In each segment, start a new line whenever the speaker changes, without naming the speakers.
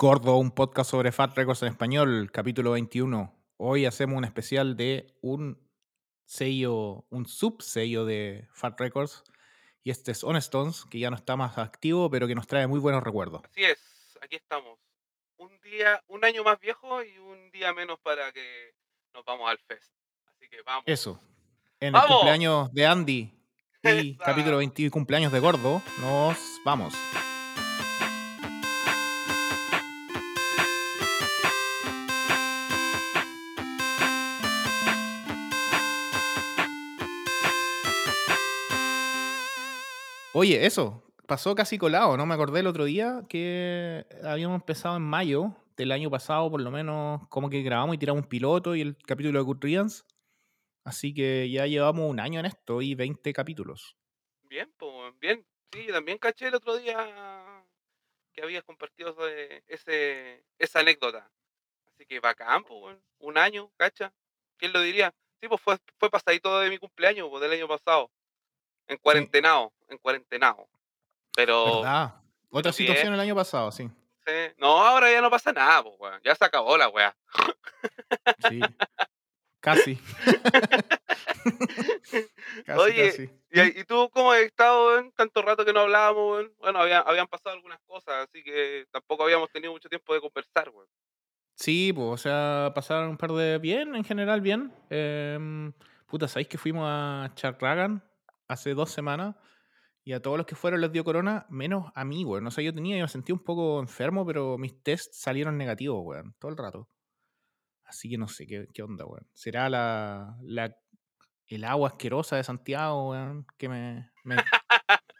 Gordo, un podcast sobre Fat Records en español, capítulo 21. Hoy hacemos un especial de un sello, un subsello de Fat Records. Y este es Honestones, que ya no está más activo, pero que nos trae muy buenos recuerdos.
Así es, aquí estamos. Un día, un año más viejo y un día menos para que nos vamos al fest. Así que vamos.
Eso. En el cumpleaños de Andy y capítulo 20 y cumpleaños de Gordo, nos vamos. Oye, eso, pasó casi colado, ¿no? Me acordé el otro día que habíamos empezado en mayo del año pasado, por lo menos, como que grabamos y tiramos un piloto y el capítulo de Good Riddance. Así que ya llevamos un año en esto y 20 capítulos.
Bien, pues bien. Sí, también caché el otro día que habías compartido ese- esa anécdota. Así que bacán, pues, un año, ¿cacha? ¿Quién lo diría? Sí, pues fue, fue pasadito de mi cumpleaños, pues del año pasado. En cuarentenado, en cuarentenado. Pero,
¿Verdad? Otra
pero sí,
situación el año pasado, sí.
sí. no, ahora ya no pasa nada, pues, weón. Ya se acabó la weá.
Sí. Casi. casi,
Oye,
casi.
¿Y, y tú cómo has estado, weón? Tanto rato que no hablábamos, weón. Bueno, había- habían pasado algunas cosas, así que tampoco habíamos tenido mucho tiempo de conversar, weón.
Sí, pues, o sea, pasaron un par de bien, en general bien. Em, puta, ¿sabéis que fuimos a Charragan hace dos semanas? Y a todos los que fueron les dio corona, menos a mí, weón. O sea, yo tenía, yo me sentí un poco enfermo, pero mis tests salieron negativos, weón, todo el rato. Así que no sé qué, qué onda, weón. ¿Será la, la, el agua asquerosa de Santiago, weón, que me, me,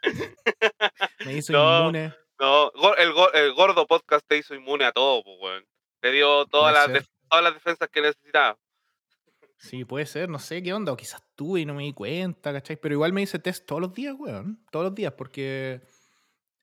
me hizo
No.
inmune?
No, el, el gordo podcast te hizo inmune a todo, weón. Te dio todas las, todas las defensas que necesitaba.
Sí, puede ser, no sé qué onda, o quizás tuve y no me di cuenta, ¿cachai? Pero igual me hice test todos los días, weón, todos los días, porque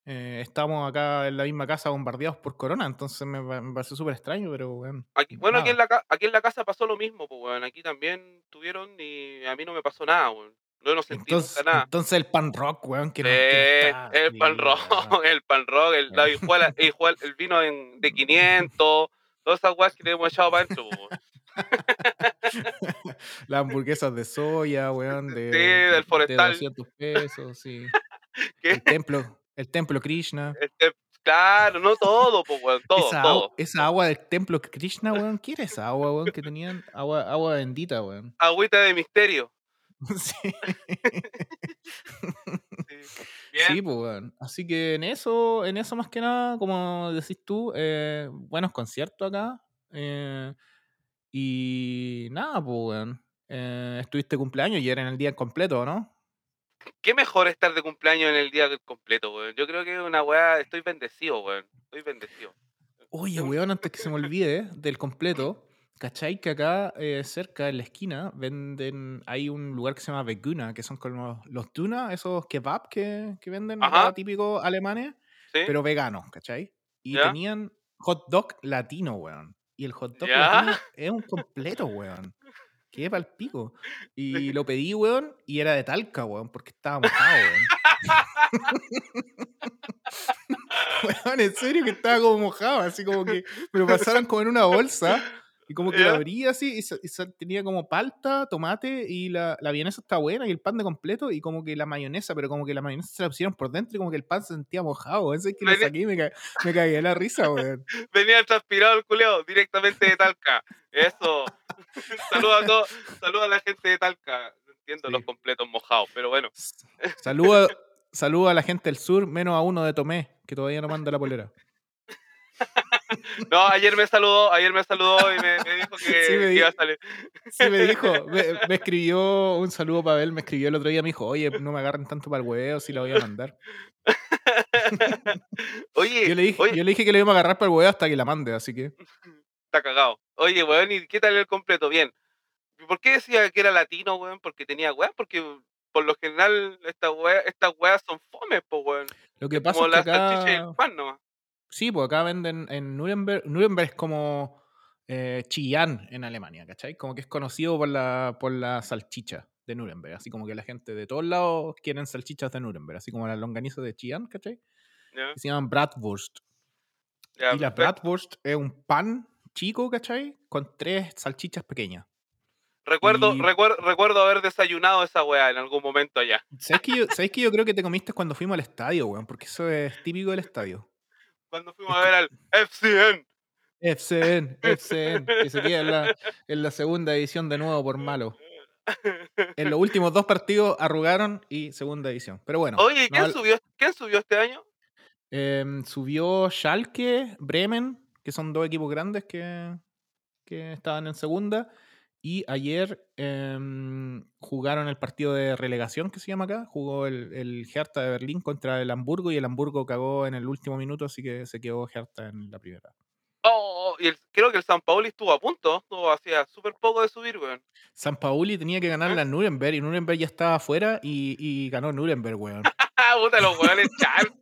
eh, estamos acá en la misma casa bombardeados por corona, entonces me, me pareció súper extraño, pero weón.
Aquí, bueno, aquí en, la, ca- aquí en la casa pasó lo mismo, pues, weón. Aquí también tuvieron y a mí no me pasó nada, weón. No sentí
Entonces,
nada.
entonces el pan rock, weón, que no, está-
el pan
sí,
rock, el pan rock, el, la hijuela- el, el vino en- de 500, todas esas weas que le hemos echado para adentro, pues, weón.
Las hamburguesas de soya, weón, de,
Sí, del
de
forestal.
200 pesos, sí.
¿Qué?
El templo, el templo Krishna.
Claro, no todo, pues, weón, todo,
esa,
todo.
agua, esa agua del templo Krishna, weón, ¿qué era esa agua, weón, que tenían? Agua, agua bendita, weón.
Agüita de misterio.
Sí.
Sí. Bien.
Sí, pues, weón. Así que en eso, en eso más que nada, como decís tú, eh, buenos conciertos acá. eh, y nada, pues, weón. Eh, estuviste cumpleaños y era en el día completo, ¿no?
Qué mejor estar de cumpleaños en el día completo, weón. Yo creo que es una weá, estoy bendecido, weón. Estoy bendecido.
Oye, weón, antes que se me olvide del completo, ¿cachai? Que acá eh, cerca, en la esquina, venden, hay un lugar que se llama Veguna, que son como los tuna, esos kebab que, que venden acá, típicos alemanes,
¿Sí?
pero veganos, ¿cachai? Y
¿Ya?
tenían hot dog latino, weón. Y el hot dog es un completo, weón. Qué pa'l pico. Y lo pedí, weón, y era de talca, weón, porque estaba mojado, weón. Weón, en serio que estaba como mojado, así como que me lo pasaron como en una bolsa y como que
¿Ya?
lo abría así y, tenía como palta, tomate y la, la vienesa está buena y el pan de completo y como que la mayonesa, pero como que la mayonesa se la pusieron por dentro y como que el pan se sentía mojado, weón. Ese que lo saqué y me, ca- me cagué la risa, weón.
Venía transpirado el culeo directamente de Talca. Eso. Saluda a todos, saluda a la gente de Talca. Entiendo
Sí.
los completos mojados, pero bueno.
Saludo, saludo a la gente del sur, menos a uno de Tomé, que todavía no manda la polera.
No, ayer me saludó, ayer me saludó y me, me dijo que,
Sí, me
que iba a salir.
Sí, me dijo, me, me escribió un saludo para él, me escribió el otro día, me dijo, oye, no me agarren tanto para el huevo, si la voy a mandar.
Oye,
Yo le, dije,
oye,
yo le dije que le íbamos a agarrar para el huevo hasta que la mande, así que.
está cagado. Oye, weón, ¿y qué tal el completo? Bien. ¿Y ¿Por qué decía que era latino, weón? Porque tenía weón, porque por lo general estas weas, estas weas son fomes, po, weón.
Lo que pasa
Como
es que
la salchicha y el
acá.
pan nomás.
Sí, pues acá venden en Nuremberg. Nuremberg es como eh, Chillán en Alemania, ¿cachai? Como que es conocido por la, por la salchicha de Nuremberg. Así como que la gente de todos lados quieren salchichas de Nuremberg. Así como las longanizas de Chillán, ¿cachai? se llaman Bratwurst. Y la. Bratwurst es un pan chico, ¿cachai? Con tres salchichas pequeñas.
Recuerdo,
y-
recuer- recuerdo haber desayunado esa weá en algún momento allá.
¿Sabes que, yo, ¿Sabes que yo creo que te comiste cuando fuimos al estadio, weón? Porque eso es típico del estadio.
Cuando fuimos a ver al FCN.
FCN, FCN, que se queda en la, en la segunda edición de nuevo por malo. En los últimos dos partidos arrugaron y segunda edición. Pero bueno,
Oye, ¿y
no
¿quién, subió, ¿quién subió este año?
em, subió Schalke, Bremen, que son dos equipos grandes que, que estaban en segunda. Y ayer em, jugaron el partido de relegación que se llama acá. Jugó el, el Hertha de Berlín contra el Hamburgo y el Hamburgo cagó en el último minuto, así que se quedó Hertha en la primera.
Oh, y el- creo que el San Pauli estuvo a punto, estuvo hacía súper poco de subir, weón.
San Pauli tenía que ganar
¿Eh?
la Nuremberg y Nuremberg ya estaba afuera y, y ganó Nuremberg, weón.
Puta, los weones weón.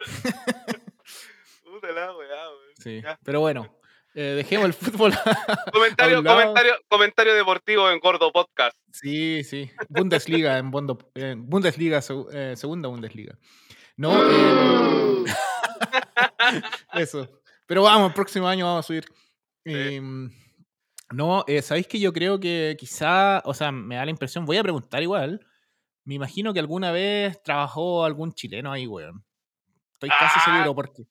Puta la weá, weón.
Sí.
Ya.
Pero bueno, eh, dejemos el fútbol.
Comentario, comentario, comentario deportivo en Gordo Podcast.
sí, sí. Bundesliga en, Bondo- Bundesliga, seg- eh, segunda Bundesliga. No, eh, eso. Pero vamos, el próximo año vamos a subir. Em, no, eh, ¿sabéis que yo creo que quizá, o sea, me da la impresión, voy a preguntar igual. Me imagino que alguna vez trabajó algún chileno ahí, weón. Estoy casi
Ah.
seguro porque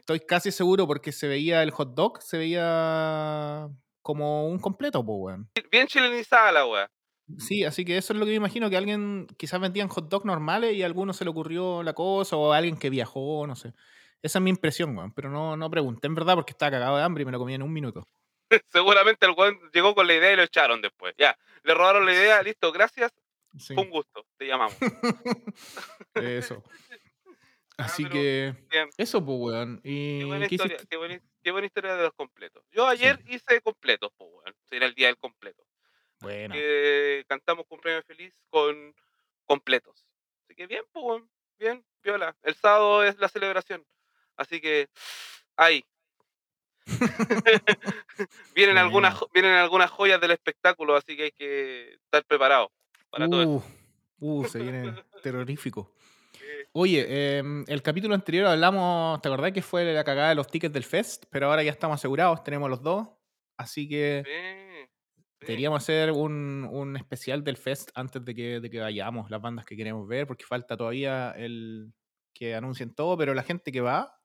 estoy casi seguro porque se veía el hot dog, se veía como un completo, pues, weón.
Bien chilenizada la weá.
Sí, así que eso es lo que me imagino, que alguien quizás vendían hot dog normales y a alguno se le ocurrió la cosa, o a alguien que viajó, no sé. Esa es mi impresión, weón. Pero no, no pregunté en verdad porque estaba cagado de hambre y me lo comí en un minuto.
Seguramente el weón llegó con la idea y lo echaron después. Ya, le robaron la idea, listo, gracias,
Sí.
fue un gusto, te llamamos.
Eso.
Ah,
Así que.
bien.
Eso, pues, weón. ¿Y
Qué buena
qué
historia, qué buena, qué buena historia de los completos. Yo ayer hice completos, pues weón. Era el día del completo.
Bueno.
Que cantamos cumpleaños feliz con completos. Así que bien, pues weón. Bien, viola. El sábado es la celebración. Así que ahí. vienen, algunas,
Bueno.
vienen algunas joyas del espectáculo, así que hay que estar preparado para todo eso.
Uh, uh, se viene terrorífico. Oye, em, el capítulo anterior hablamos, ¿te acordás que fue la cagada de los tickets del Fest? Pero ahora ya estamos asegurados, tenemos los dos. Así que deberíamos hacer un, un especial del Fest antes de que, de que vayamos, las bandas que queremos ver, porque falta todavía el que anuncien todo, pero la gente que va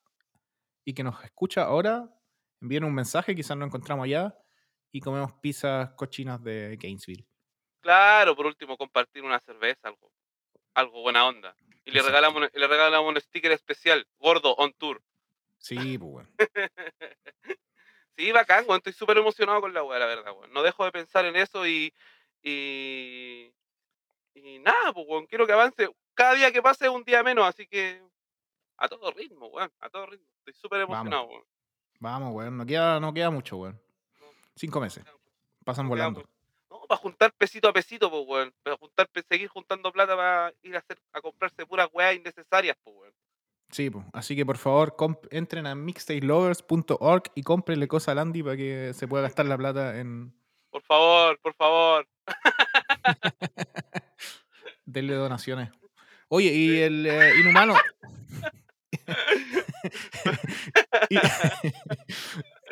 y que nos escucha ahora, envíen un mensaje, quizás nos encontramos allá y comemos pizzas cochinas de Gainesville.
Claro, por último, compartir una cerveza, algo, algo buena onda. Y le regalamos, un- le regalamos un sticker especial, gordo on tour.
Sí, pues bueno.
Sí, bacán, weón. Estoy súper emocionado con la weá, la verdad, weón. No dejo de pensar en eso y. Y. Y nada, pues, weón. Quiero que avance. Cada día que pase es un día menos, así que. A todo ritmo, weón. A todo ritmo. Estoy súper
Vamos.
emocionado, weón.
Vamos, weón. No queda, no queda mucho, weón.
No,
Cinco meses.
no,
Pasan
no
volando.
Para juntar pesito a pesito, pues, weón. Para juntar, seguir juntando plata para ir a hacer, a comprarse puras weas innecesarias, pues, weón.
Sí, pues. Así que por favor, entren a mixtapelovers.org y cómprenle cosas a Landy para que se pueda gastar la plata en.
Por favor, por favor.
Denle donaciones. Oye, y el eh, inhumano. Y-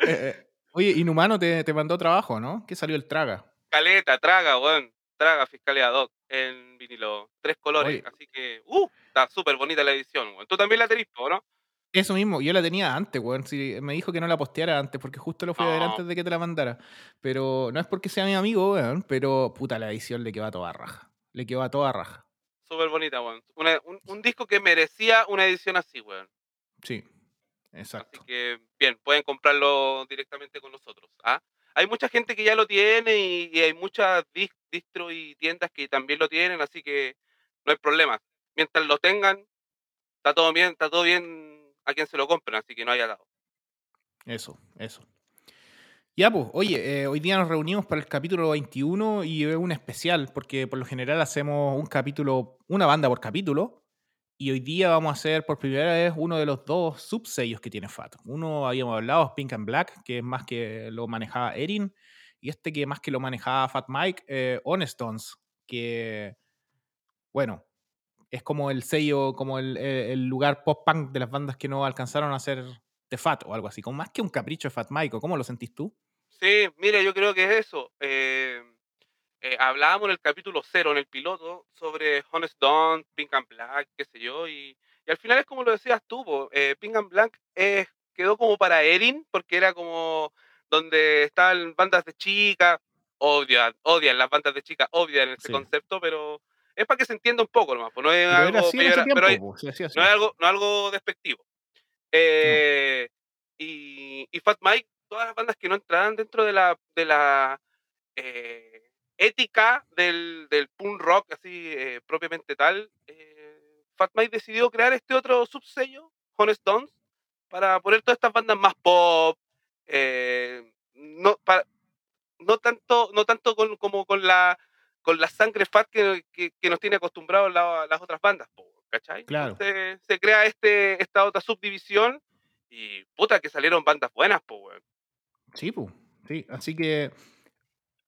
Eh, eh, oye, inhumano te, te mandó trabajo, ¿no? Que salió el traga.
Caleta, traga, weón. Traga Fiscalía Doc en vinilo. Tres colores.
Oye.
Así que, uh, está súper bonita la edición, weón. Tú también la tenés, ¿no?
Eso mismo, yo la tenía antes, weón. Sí, me dijo que no la posteara antes porque justo lo fui a ver antes de que te la mandara. Pero no es porque sea mi amigo, weón. Pero puta, la edición le quedó a toda raja. Le quedó a toda raja.
Súper bonita, weón. Una- un, un disco que merecía una edición así, weón.
Sí,
Así
exacto.
que, bien, pueden comprarlo directamente con nosotros. ¿ah? Hay mucha gente que ya lo tiene y, hay muchas dis- distros y tiendas que también lo tienen, así que no hay problema. Mientras lo tengan, está todo bien, está todo bien a quien se lo compren, así que no haya dado.
Eso, eso. Ya, pues, oye, eh, hoy día nos reunimos para el capítulo 21 y es un especial, porque por lo general hacemos un capítulo, una banda por capítulo, y hoy día vamos a hacer por primera vez uno de los dos subsellos que tiene Fat. Uno habíamos hablado, Pink and Black, que es más que lo manejaba Erin, y este que más que lo manejaba Fat Mike, eh, que, bueno, es como el sello, como el, lugar pop-punk de las bandas que no alcanzaron a hacer de Fat o algo así, como más que un capricho de Fat Mike. ¿Cómo lo sentís tú?
Sí, mira, yo creo que es eso. Eh, eh, hablábamos en el capítulo cero, en el piloto, sobre Honest Dawn, Pink and Black, qué sé yo, y, y al final es como lo decías tú, eh, Pink and Black es, quedó como para Erin, porque era como donde estaban bandas de chicas, odian, odian las bandas de chicas, odian ese
Sí.
concepto, pero es para que se entienda un poco nomás, pues no es algo, no es algo, no es algo despectivo. Eh, y, y Fat Mike, todas las bandas que no entraban dentro de la, de la eh, ética del, del punk rock, así eh, propiamente tal, eh, Fat Mike decidió crear este otro subsello, Honest Dons, para poner todas estas bandas más pop, eh, no, pa- no tanto, no tanto con, como con la con la sangre fat que, que- que nos tiene acostumbrados la- las otras bandas, ¿cachai?
Claro.
Entonces se crea este, esta otra subdivisión y puta que salieron bandas buenas, weón.
Sí, pu, sí. Así que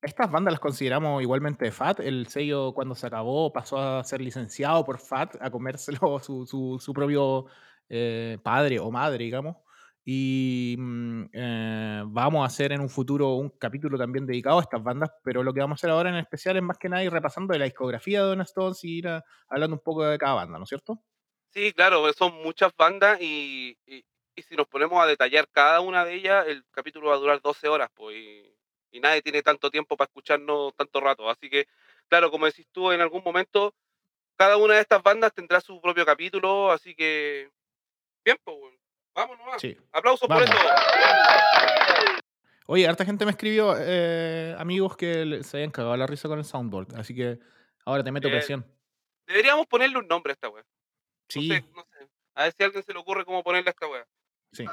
estas bandas las consideramos igualmente FAT. El sello cuando se acabó pasó a ser licenciado por FAT, a comérselo su, su, su propio eh, padre o madre, digamos. Y mm, eh, vamos a hacer en un futuro un capítulo también dedicado a estas bandas, pero lo que vamos a hacer ahora en especial es más que nada ir repasando de la discografía de Don Stones y ir hablando un poco de cada banda, ¿no es cierto?
Sí, claro, pues, son muchas bandas y, y- si nos ponemos a detallar cada una de ellas, el capítulo va a durar 12 horas, pues, y nadie tiene tanto tiempo para escucharnos tanto rato. Así que, claro, como decís tú, en algún momento, cada una de estas bandas tendrá su propio capítulo, así que, pues, weón. vamos nomás.
Sí.
Aplausos por
Vamos.
eso.
Oye, harta gente me escribió, eh, amigos, que se habían cagado la risa con el soundboard. Así que ahora te meto presión.
Deberíamos ponerle un nombre a esta. No
Sí,
sé, no sé. A ver si a alguien se le ocurre cómo ponerle a esta weá.
sí.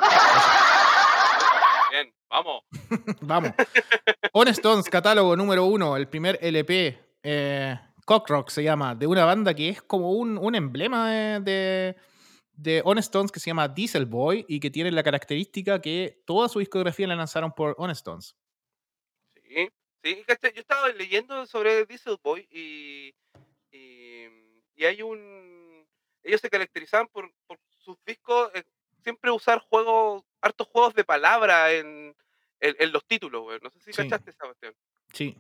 Bien, vamos.
Vamos. On Stones, catálogo número uno, el primer LP. Eh, Cockrock se llama, de una banda que es como un, un emblema de, de, de On Stones que se llama Diesel Boy y que tiene la característica que toda su discografía la lanzaron por On Stones.
Sí, sí. Yo estaba leyendo sobre Diesel Boy y, y, y hay un... Ellos se caracterizaban por, por sus discos, eh, siempre usar juegos, hartos juegos de palabra en, en, en los títulos, güey. No sé si
Sí.
cachaste esa cuestión.
Sí,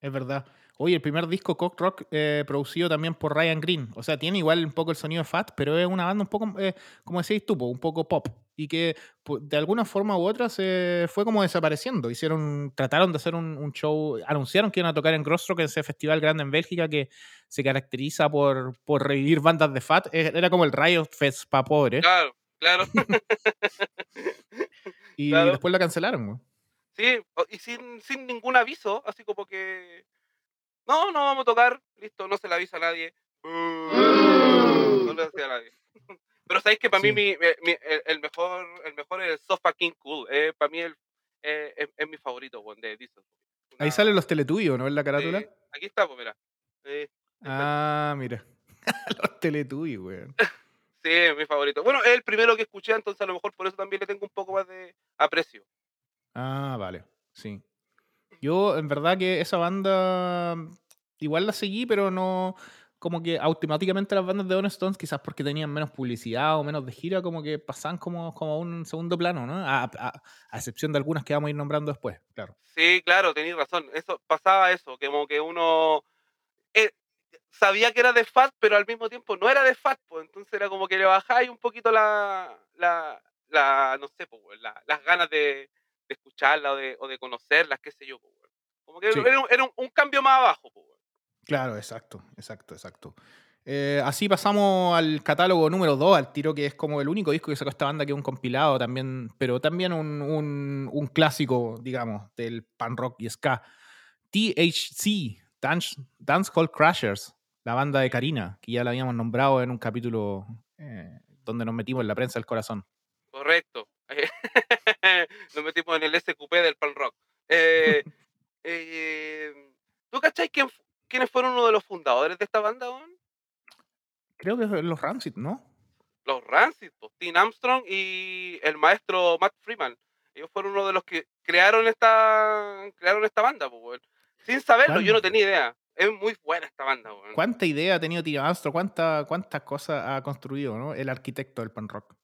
es verdad. Oye, el primer disco Cockrock eh, producido también por Ryan Green. O sea, tiene igual un poco el sonido de Fat, pero es una banda un poco, eh, como decías tú, un poco pop. Y que de alguna forma u otra se fue como desapareciendo. Hicieron, trataron de hacer un, un show, anunciaron que iban a tocar en Grosrock, ese festival grande en Bélgica que se caracteriza por, por revivir bandas de Fat. Eh, Era como el Riot Fest para pobres.
Claro, claro.
Y
claro.
después la cancelaron. güey.
Sí, y sin, sin ningún aviso, así como que... No, no vamos a tocar, listo, no se le avisa a nadie. No le avisa a nadie. Pero sabéis que para
Sí.
mí mi, mi- mi- el, el mejor el mejor es el So Fucking Cool. Eh, para mí el, eh, es, es mi favorito, weón, de Diesel.
Ahí
Una-
salen los Teletubbies, ¿no? En la carátula.
sí, aquí está, pues mira. Eh,
Ah, mira. los Teletubbies, güey.
Sí, es mi favorito. Bueno, es el primero que escuché, entonces a lo mejor por eso también le tengo un poco más de aprecio.
Ah, vale, sí. Yo, en verdad que esa banda igual la seguí, pero no, como que automáticamente las bandas de On Stones, quizás porque tenían menos publicidad o menos de gira, como que pasaban como, como a un segundo plano, ¿no? A, a- a excepción de algunas que vamos a ir nombrando después, claro.
Sí, claro, tenéis razón. Eso pasaba eso, que como que uno eh, sabía que era de Fat, pero al mismo tiempo no era de Fat, pues entonces era como que le bajáis un poquito la, la, la no sé, pues, la- las ganas de, de escucharla o de, o de conocerlas, qué sé yo, pues. Como que
Sí.
era, un, era un- un cambio más abajo, pues.
Claro, exacto, exacto, exacto. Eh, así pasamos al catálogo número 2, al tiro que es como el único disco que sacó esta banda que es un compilado también, pero también un, un- un clásico, digamos, del pan rock y ska. THC, Dance, Dance Hall Crashers, la banda de Karina, que ya la habíamos nombrado en un capítulo eh, donde nos metimos en la prensa del corazón.
Correcto. Nos metimos en el SQP del pan rock. Eh, eh, ¿Tú cachai quién quiénes fueron uno de los fundadores de esta banda, weón?
Creo que los Rancid, ¿no?
los Rancid, pues, Tim Armstrong y el maestro Matt Freeman. Ellos fueron uno de los que crearon esta crearon esta banda, pues. Sin saberlo, yo no
¿Cuán-
tenía idea. Es muy buena esta banda, weón.
¿Cuánta idea ha tenido Tino Astro? ¿Cuánta, ¿Cuántas cosas ha construido, ¿no? El arquitecto del pan rock.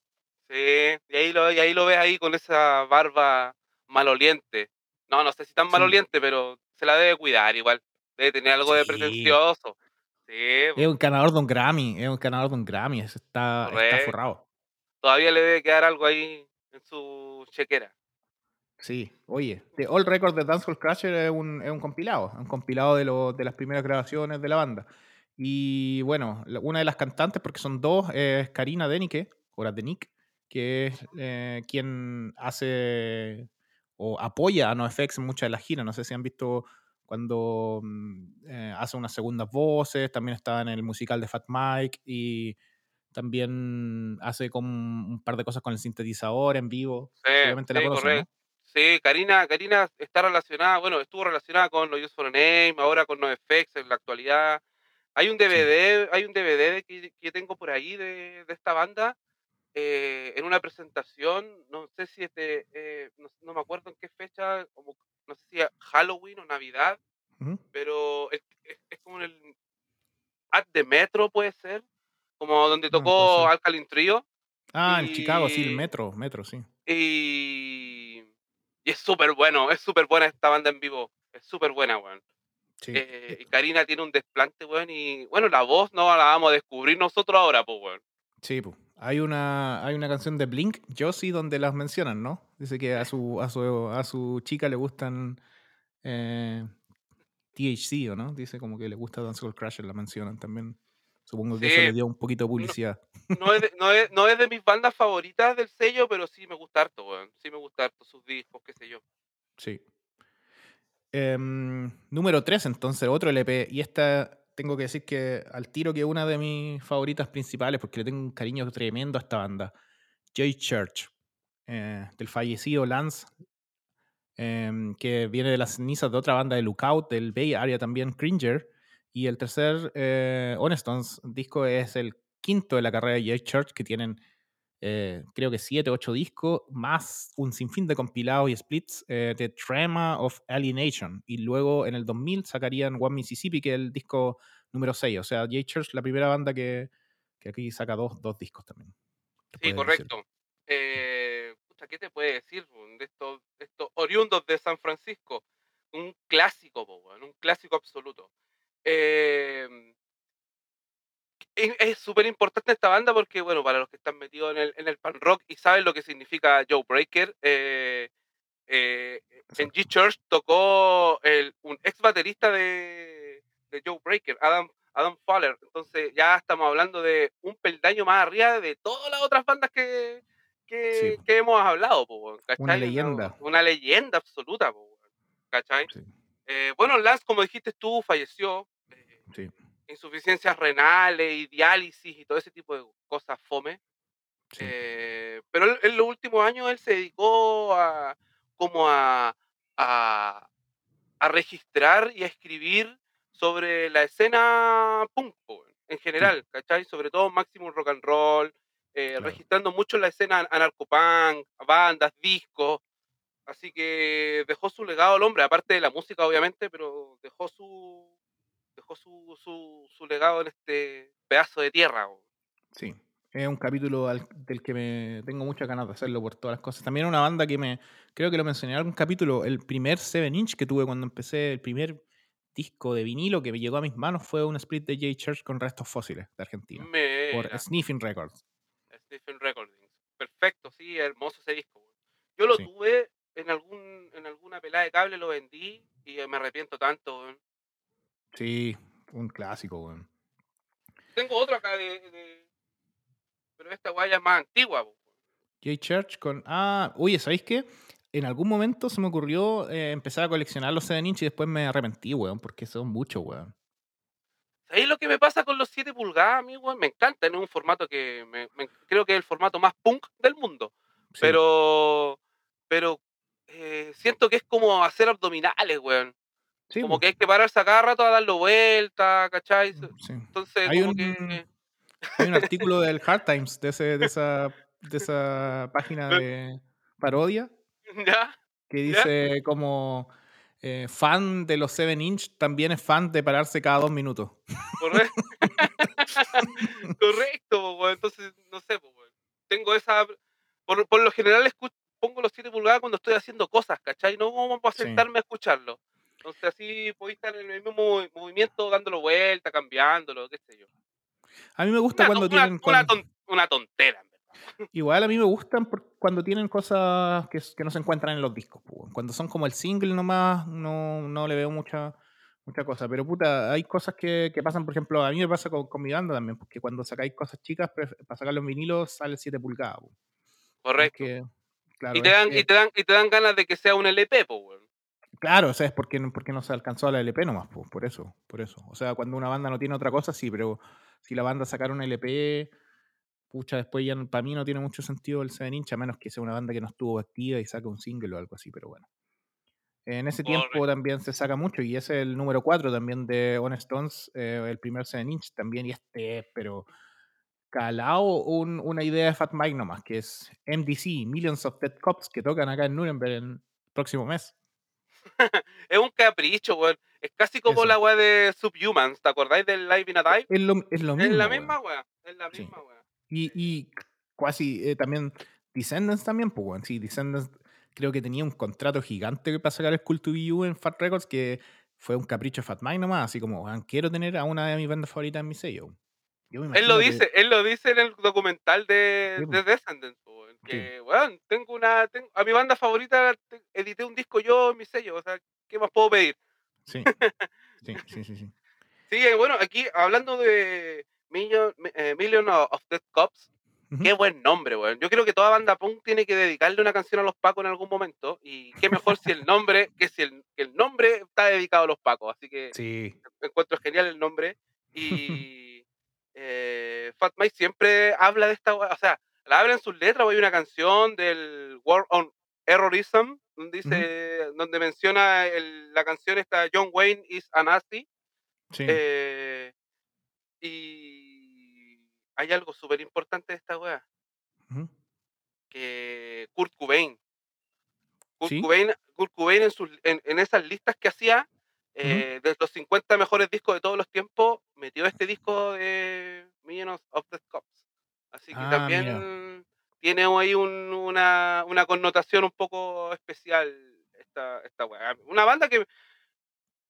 Sí, y ahí lo, y ahí lo ves ahí con esa barba maloliente. No, no sé si tan
Sí.
maloliente, pero se la debe cuidar igual. Debe tener algo de pretencioso. Sí,
Es un ganador de un Grammy, es un ganador de un Grammy, está, está forrado.
todavía le debe quedar algo ahí en su chequera.
Sí, oye, The All Record de Dancehall Crusher es un, es un compilado, un compilado de, lo- de las primeras grabaciones de la banda. Y bueno, una de las cantantes, porque son dos, es Karina Denike, la Denick, que es eh, quien hace o apoya a NoFX en muchas de las giras. No sé si han visto cuando mm, eh, hace unas segundas voces, también está en el musical de Fat Mike y también hace con un par de cosas con el sintetizador en vivo.
Sí,
la
sí,
conocen.
Sí, Karina, Karina está relacionada, bueno, estuvo relacionada con los Use for a Name, ahora con NoFX en la actualidad. Hay un DVD, hay un DVD que, que tengo por ahí de, de esta banda eh, en una presentación, no sé si este, eh, no, no me acuerdo en qué fecha, como, no sé si Halloween o Navidad,
¿no?
Pero es, es- es como en el At the Metro puede ser, como donde
Ah,
tocó
ser.
Alkaline Trio.
Ah, en Chicago, sí, el metro, metro, sí.
Y, y es súper bueno, es súper buena esta banda en vivo. Es súper buena, weón.
sí.
Eh, y Karina tiene un desplante, weón. Y bueno, la voz no la vamos a descubrir nosotros ahora, pues, weón.
Sí, pu. hay una, hay una canción de Blink, Josie, donde las mencionan, ¿no? Dice que a su, a su, a su chica le gustan eh, THC, ¿o no? Dice como que le gusta Dancehall Crusher, la mencionan también. Supongo que eso le dio un poquito de publicidad.
No es, de, no, es, no es de mis bandas favoritas del sello, pero sí me gusta harto, weón. Sí me gusta harto sus discos, qué sé yo.
Sí. Em, número 3, entonces, otro LP. Y esta tengo que decir que al tiro que es una de mis favoritas principales, porque le tengo un cariño tremendo a esta banda. Joy Church, eh, del fallecido Lance, em, que viene de las cenizas de otra banda de Lookout, del Bay Area también, Cringer. Y el tercer, eh, Honestons, disco es el quinto de la carrera de Joy Church, que tienen eh, creo que siete, ocho discos, más un sinfín de compilados y splits eh, de of Alienation. Y luego en el 2000 sacarían One Mississippi, que es el disco número 6. O sea, J. Church, la primera banda que, que aquí saca dos, dos discos también.
Sí, correcto. Eh, pucha, ¿qué te puede decir de estos, de estos oriundos de San Francisco? Un clásico, po, un clásico absoluto. Eh, es súper importante esta banda porque, bueno, para los que están metidos en el, en el pan rock y saben lo que significa Joe Breaker, eh, eh, en. G-Church tocó el, un ex baterista de, de Joe Breaker, Adam, Adam Fowler. Entonces ya estamos hablando de un peldaño más arriba de todas las otras bandas que, que,
Sí.
que hemos hablado, po.
Una leyenda.
Una, leyenda absoluta, po, Eh, bueno, Lance, como dijiste tú, falleció.
Sí,
insuficiencias renales y diálisis y todo ese tipo de cosas fome.
sí.
Eh, pero él- en los últimos años él se dedicó a como a, a, a registrar y a escribir sobre la escena punk en general, ¿cachai? Sobre todo Maximum Rock and Roll, eh,
Claro.
registrando mucho la escena anarcopunk, bandas, discos. Así que dejó su legado al hombre, aparte de la música, obviamente, pero dejó su dejó su, su, su legado en este pedazo de tierra.
Sí, es un capítulo al- del que me tengo muchas ganas de hacerlo por todas las cosas. También una banda que me, creo que lo mencioné en algún capítulo, el primer 7 inch que tuve cuando empecé, el primer disco de vinilo que me llegó a mis manos fue un split de J. Church con restos fósiles de Argentina, por Sniffing Records.
Stephen Recordings. Perfecto, sí, hermoso ese disco. Yo lo
Sí.
tuve en algún en alguna pelada de cable, lo vendí y me arrepiento tanto.
Sí, un clásico, weón.
Tengo otro acá de, de- pero esta guaya es más antigua. weón.
J. Church con. Ah, oye, ¿sabéis qué? En algún momento se me ocurrió eh, empezar a coleccionar los 7 inch y después me arrepentí, weón, porque son muchos, weón.
¿Sabéis lo que me pasa con los 7 pulgadas, amigo? Me encanta, es un formato que me- me- creo que es el formato más punk del mundo.
Sí,
Pero, pero eh, siento que es como hacer abdominales, weón.
Sí,
como
po,
que hay que pararse a cada rato a darlo vuelta, ¿cachai?
sí.
Entonces,
Hay
como
un-
que...
Hay un artículo del Hard Times de, ese, de, esa, de esa página de parodia
¿Ya?
que
¿Ya?
dice como eh, fan de los 7 inch también es fan de pararse cada dos minutos.
Correcto. Weón. Entonces, no sé, weón. Tengo esa... por, por lo general escu- pongo los 7 pulgadas cuando estoy haciendo cosas, ¿cachai? No como para
Sí.
sentarme a escucharlo. Entonces así podéis estar en el mismo movi- movimiento, dándolo vuelta, cambiándolo, qué sé yo.
A mí me gusta
Una,
cuando
una-
tienen...
una ton- una tontera, en verdad.
Igual a mí me gustan cuando tienen cosas que, no se encuentran en los discos. po. Cuando son como el single nomás, no, no le veo mucha, mucha cosa. Pero puta, hay cosas que, que pasan, por ejemplo, a mí me pasa con, con mi banda también, porque cuando sacáis cosas chicas, para sacar los vinilos sale 7 pulgadas. po.
Correcto.
Porque, claro,
Y te, dan, y, te dan, y te dan ganas de que sea un LP, pues, weón.
Claro, o sea, es porque, no- porque no se alcanzó a la LP nomás, po, por eso, por eso. O sea, cuando una banda no tiene otra cosa, sí, pero si la banda sacara una LP, pucha, después ya para mí no tiene mucho sentido el 7 inch, a menos que sea una banda que no estuvo activa y saque un single o algo así, pero bueno. En ese tiempo también se saca mucho y es el número 4 también de On Stones, eh, el primer 7 inch también, y este es, pero calado un- una idea de Fat Mike nomás, que es MDC, Millions of Dead Cops, que tocan acá en Nuremberg el próximo mes.
Es un capricho, weón. Es casi como
Eso.
la weá de Subhumans. ¿Te acordáis del Live in a Dive?
Es lo, es lo mismo.
es la misma weá. Es la
Sí.
misma weá.
Y, y casi eh, también Descendants también, pues, weón. Sí, Descendants creo que tenía un contrato gigante para sacar el Cool to Be You en Fat Records que fue un capricho Fat Mike nomás, así como, weón, quiero tener a una de mis bandas favoritas en mi sello.
Él lo
imagino que-
dice, él lo dice en el documental de,
Sí,
de
pues.
Descendants, que, weón, tengo una, tengo- a mi banda favorita te- edité un disco yo en mi sello, o sea, ¿qué más puedo pedir?
Sí. Sí, sí, sí, sí.
Sí, eh, bueno, aquí hablando de Million, eh, Million of Dead Cops,
Ujú.
qué buen nombre, weón. Yo creo que toda banda punk tiene que dedicarle una canción a los Pacos en algún momento, y qué mejor si el nombre, que si el, que el nombre está dedicado a los Pacos, así que
Sí.
encuentro genial el nombre. Y eh, Fat Mike siempre habla de esta, o sea, la habla en sus letras, o hay una canción del War on Errorism, donde dice, donde menciona el- la canción esta John Wayne is a Nazi.
Sí.
eh, y hay algo súper importante de esta wea,
Ujú.
que Kurt Cobain. Kurt
¿Sí?
Cobain, Kurt Cobain en, sus- en- en esas listas que hacía, eh, de los 50 mejores discos de todos los tiempos, metió este disco de Millions of the Cops. Así que
Ah,
también tiene ahí un- una, una connotación un poco especial esta, esta weá. Una banda que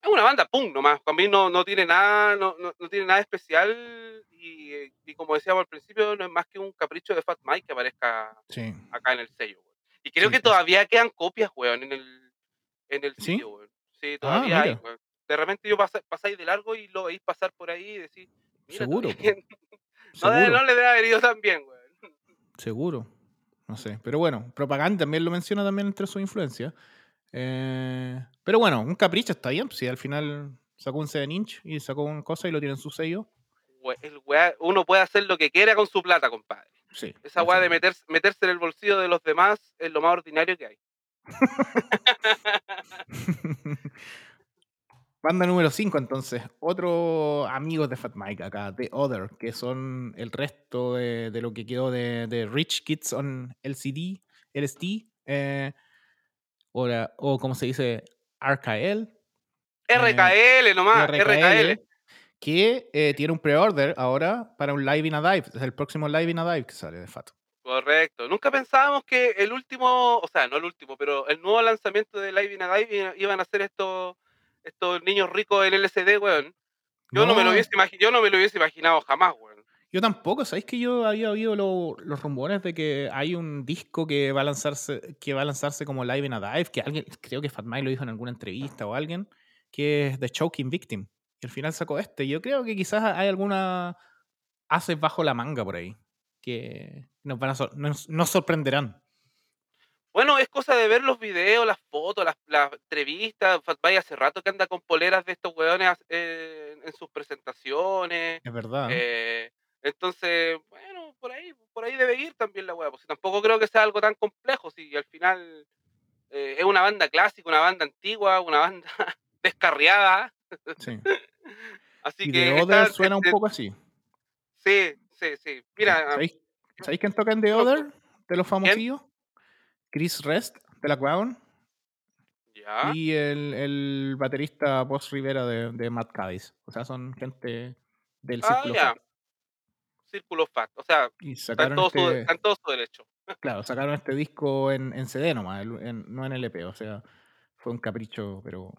es una banda punk nomás, para mí no, no tiene nada, no, no, no tiene nada especial y, eh, y como decíamos al principio, no es más que un capricho de Fat Mike que aparezca
Sí.
acá en el sello, weón. Y creo
Sí,
que todavía quedan copias, weón, en el, en el
¿Sí?
sitio, weón. Sí, todavía hay,
mira.
weón. De repente yo pasáis de largo y lo veis pasar por ahí y decís, mira,
Seguro,
no,
Seguro.
no le debe haber ido tan bien, weón.
Seguro. No sé. Pero bueno, Propaganda también lo menciona también entre sus influencias. Eh, pero bueno, un capricho está bien. Si al final sacó un 7 inch y sacó una cosa y lo tiene en su sello.
We- el weá- uno puede hacer lo que quiera con su plata, compadre.
Sí.
Esa weá de meterse, meterse en el bolsillo de los demás es lo más ordinario que hay.
Banda número 5, entonces. Otro amigos de Fat Mike acá, The Other, que son el resto de, de lo que quedó de, de Rich Kids on LCD, LSD, eh, o, la- o como se dice, RKL. Eh,
RKL nomás, RKL.
que eh, tiene un pre-order ahora para un Live in a Dive. Es el próximo Live in a Dive que sale de Fat.
Correcto. Nunca pensábamos que el último, o sea, no el último, pero el nuevo lanzamiento de Live in a Dive iba- iban a ser estos estos niños ricos en LCD, weón. Yo no, me lo hubiese yo no me lo hubiese imaginado jamás, weón.
Yo tampoco, ¿sabéis que yo había oído lo- los rumores de que hay un disco que va a lanzarse, que va a lanzarse como Live in a Dive, que alguien, creo que Fat Mike lo dijo en alguna entrevista o alguien, que es The Choking Victim. Y al final sacó este. Yo creo que quizás hay alguna haces bajo la manga por ahí. Que nos van a sor- nos, nos sorprenderán.
Bueno, es cosa de ver los videos, las fotos, las, las entrevistas. Fatbay hace rato que anda con poleras de estos weones eh, en sus presentaciones.
Es verdad.
eh, entonces, bueno, por ahí, por ahí debe ir también la weá. Pues, tampoco creo que sea algo tan complejo. Si al final eh, es una banda clásica, una banda antigua, una banda descarriada.
sí.
Así
Y
que.
Suena un
eh,
poco así.
Sí, sí, sí. Mira,
¿Sabéis, sabéis quién toca en The Other? De los famosillos. Chris Rest, de la Crown.
ya.
Y el, el baterista Boss Rivera de, de Matt Cadiz. O sea, son gente del
Ah,
círculo
ya.
Fat.
Círculo Fat. O sea,
Y
está en,
sacaron
todo su,
este...
su derecho.
Claro, sacaron este disco en, en CD nomás, en- no en LP, o sea, fue un capricho, pero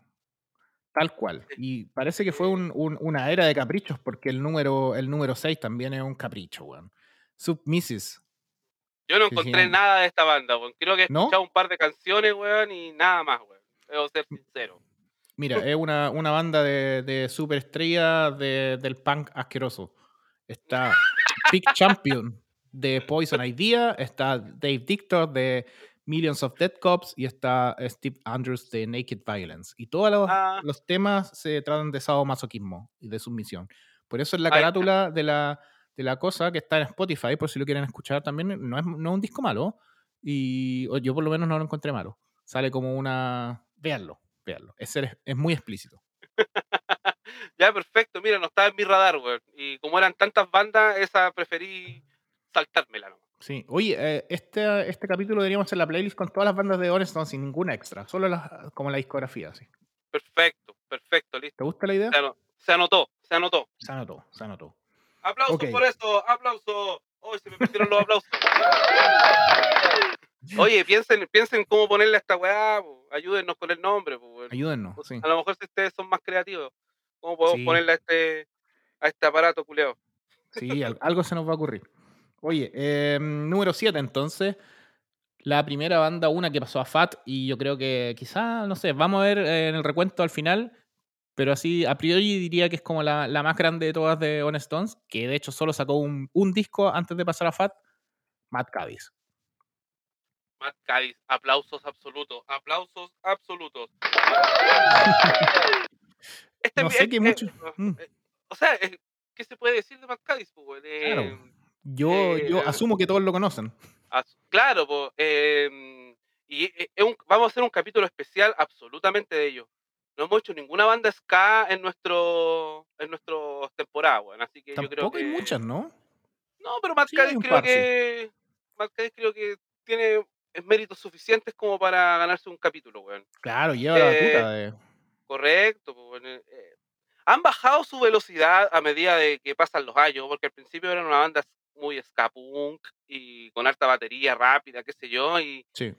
tal cual. Y parece que fue un- una era de caprichos, porque el número, el número 6 también es un capricho, weón. Submisses.
Yo no encontré nada de esta banda, weón. Creo que he
¿No?
escuchado un par de canciones, weón, y nada más, weón. Debo ser sincero.
Mira, es una, una banda de, de superestrella de- del punk asqueroso. Está Big Champion de Poison Idea, está Dave Dictor de Millions of Dead Cops y está Steve Andrews de Naked Violence. Y todos los,
Ah.
los temas se tratan de sadomasoquismo y de sumisión. Por eso en la carátula de la, de la cosa que está en Spotify, por si lo quieren escuchar también, no es, no es un disco malo. Y yo por lo menos no lo encontré malo. Sale como una... Véanlo, véanlo. Es, es muy explícito.
Ya, perfecto. Mira, no estaba en mi radar, weón. Y como eran tantas bandas, esa preferí saltármela, ¿no?
Sí. Oye, eh, este, este capítulo deberíamos hacer la playlist con todas las bandas de Honest sin ninguna extra. Solo las, como la discografía, sí.
Perfecto, perfecto, listo.
¿Te gusta la idea?
Se anotó, se anotó.
Se anotó, se anotó.
Aplausos
Ok.
por eso, aplausos. Hoy se me perdieron los aplausos. Oye, piensen, piensen cómo ponerle a esta weá, po. ayúdennos con el nombre, po.
Ayúdennos, sí.
A lo mejor si ustedes son más creativos, ¿cómo podemos
Sí.
ponerle a este, a este aparato culeado?
Sí, al- algo se nos va a ocurrir. Oye, eh, número 7 entonces. La primera banda, una que pasó a Fat, y yo creo que quizá, no sé, vamos a ver eh, en el recuento al final, pero así a priori diría que es como la, la más grande de todas de Honest Stones, que de hecho solo sacó un, un disco antes de pasar a Fat, Matt Cadiz.
Matt Cádiz, aplausos absolutos, aplausos absolutos. Este
No sé
es-
qué mucho. Mm.
eh, o sea, ¿qué se puede decir de Matt Cádiz?
Claro.
Eh,
Yo, yo
Eh,
asumo que todos lo conocen.
as- claro, po, em, y un- vamos a hacer un capítulo especial absolutamente de ellos. No hemos hecho ninguna banda ska en nuestro en nuestro temporada, weón, así que yo creo
Tampoco
que
hay muchas, ¿no?
No, pero Matt
Sí,
creo
par, sí.
que Matt Cádiz creo que tiene méritos suficientes como para ganarse un capítulo, weón.
Claro, lleva la
Eh,
batuta de.
Correcto. pues, bueno, eh, han bajado su velocidad a medida de que pasan los años, porque al principio eran una banda muy ska punk y con alta batería rápida, qué sé yo, y,
Sí.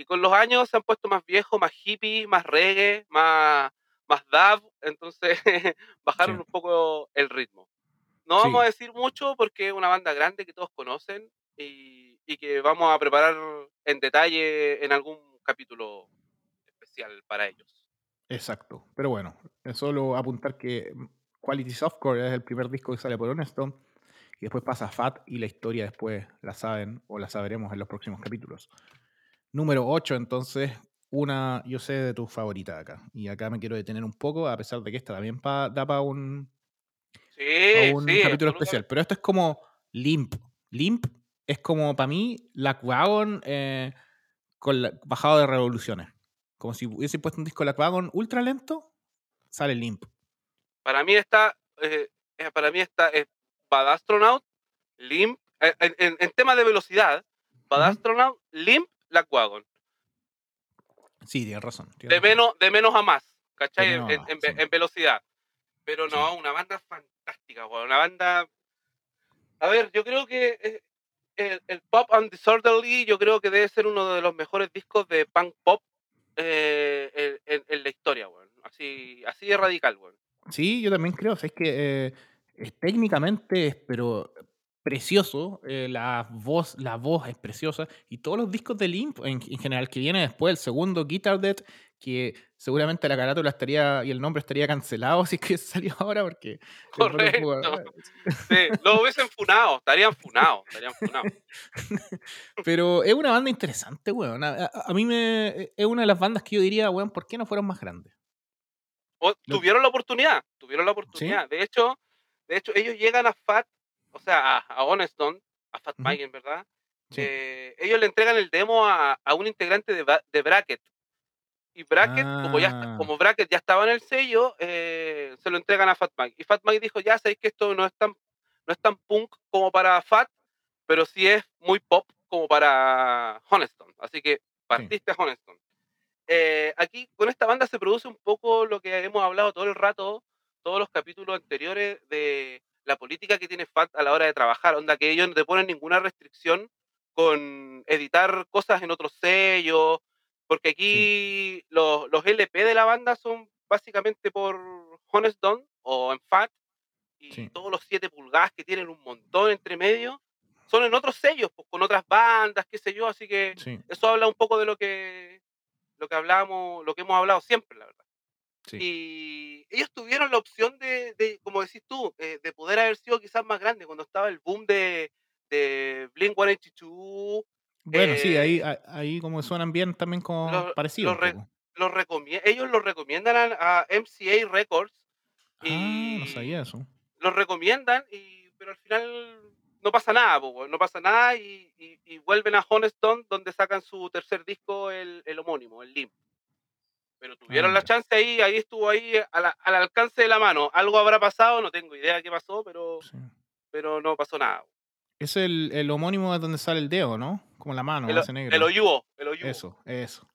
Y con los años se han puesto más viejos, más hippies, más reggae, más, más dub, entonces bajaron
Sí.
un poco el ritmo. No
Sí.
vamos a decir mucho porque es una banda grande que todos conocen y, y que vamos a preparar en detalle en algún capítulo especial para ellos.
Exacto. Pero bueno, es solo apuntar que Quality Softcore es el primer disco que sale por Honeston. Y después pasa Fat y la historia después la saben o la sabremos en los próximos capítulos. Número 8, entonces, una, yo sé de tus favoritas acá. Y acá me quiero detener un poco, a pesar de que esta también pa- da para un, pa
Sí,
un
sí,
capítulo especial. Pero esto es como Limp. Limp es como para mí Lack Wagon eh, con la- bajado de revoluciones. Como si hubiese puesto un disco Lack Wagon ultra lento, sale Limp.
Para mí está, eh, eh, para mí está es Bad Astronaut, Limp, eh, en, en- en temas de velocidad, Bad. Astronaut, Limp, Wagon.
Sí, tienes razón. tienes
De
razón.
menos, de menos a más, ¿cachai? En,
menos a
en-
más,
en-
sí.
en velocidad. Pero
Sí.
no, una banda fantástica, weón. Una banda. A ver, yo creo que eh, el, el Pop and Disorderly, yo creo que debe ser uno de los mejores discos de punk pop eh, en, en- en la historia, weón. Así, así de radical, weón.
Sí, yo también creo. o sea, es que eh, es, técnicamente es pero precioso. eh, la, voz, la voz es preciosa. Y todos los discos de Limp, en, en general, que viene después, el segundo Guitar Dead, que seguramente la carátula estaría y el nombre estaría cancelado si es que salió ahora, porque.
Correcto. Sí, lo hubiesen funado, estarían funados, estarían funados.
Pero es una banda interesante, weón. A, a- a mí me. Es una de las bandas que yo diría, weón, ¿por qué no fueron más grandes?
O- tuvieron la oportunidad, tuvieron la oportunidad. De hecho, de hecho, ellos llegan a Fat, o sea, a, a Honeston, a Fat. Mike, en verdad.
Sí.
eh, ellos le entregan el demo a, a un integrante de, de Bracket. Y Bracket, como, ya,
Ah.
como Bracket ya estaba en el sello, eh, se lo entregan a Fat Mike. Y Fat Mike dijo, ya sabéis que esto no es tan, no es tan punk como para Fat, pero sí es muy pop como para Honeston. Así que partiste a Honeston. Eh, aquí con esta banda se produce un poco lo que hemos hablado todo el rato, todos los capítulos anteriores de la política que tiene FAT a la hora de trabajar, onda que ellos no te ponen ninguna restricción con editar cosas en otros sellos, porque aquí los, los LP de la banda son básicamente por Honest Dawn o en Fat, y
Sí.
todos los 7 pulgadas que tienen un montón entre medio son en otros sellos, pues, con otras bandas, qué sé yo, así que
Sí,
eso habla un poco de lo que lo que hablamos, lo que hemos hablado siempre, la verdad.
Sí.
Y ellos tuvieron la opción de, de, como decís tú, eh, de poder haber sido quizás más grande cuando estaba el boom de, de Blink 182.
Bueno, sí, ahí,
eh,
a- ahí como suenan bien también como
Los-
parecido
los re-. Los ellos los recomiendan a, MCA Records.
Ah, no
y
sabía eso.
Los recomiendan, y, pero al final no pasa nada, po, no pasa nada y, y- y vuelven a Honestone donde sacan su tercer disco, el, el homónimo, el Limp. Pero tuvieron la chance ahí, ahí estuvo ahí a la- al alcance de la mano. Algo habrá pasado, no tengo idea qué pasó, pero,
Sí.
pero no pasó nada.
Es el, el homónimo de donde sale el dedo, ¿no? Como la mano,
El,
ese negro.
el Oyuo, el Oyuo.
Eso, eso.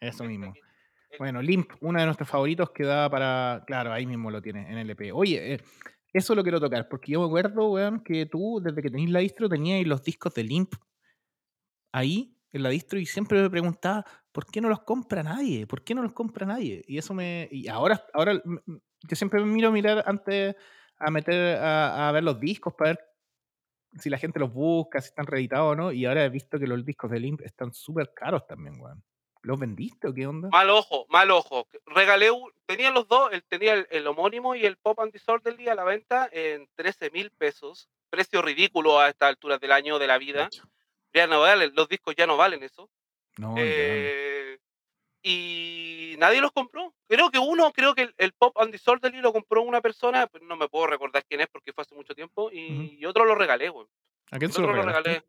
Eso
Este
mismo. Bueno, Limp, uno de nuestros favoritos que da para. Claro, ahí mismo lo tiene, en LP. Oye, eh, eso lo quiero tocar, porque yo me acuerdo, weón, que tú, desde que tenías la distro, tenías los discos de Limp ahí, en la distro, y siempre me preguntaba, ¿por qué no los compra nadie? ¿Por qué no los compra nadie? Y eso me. Y ahora, ahora que siempre me miro a mirar antes a meter a, a ver los discos para ver si la gente los busca, si están reeditados o no, y ahora he visto que los discos de Limp están súper caros también, weón. ¿Los vendiste o qué onda?
Mal ojo, mal ojo. Regalé, tenía los dos, él tenía el, el homónimo y el Pop and Disorderly a la venta en 13 mil pesos. Precio ridículo a estas alturas del año de la vida. Ya no valen, los discos ya no valen eso.
No.
Eh, y nadie los compró. Creo que uno, creo que el, el Pop and Disorderly lo compró una persona, pero no me puedo recordar quién es porque fue hace mucho tiempo. Y, y otro lo regalé, güey.
¿A quién se lo
regalé.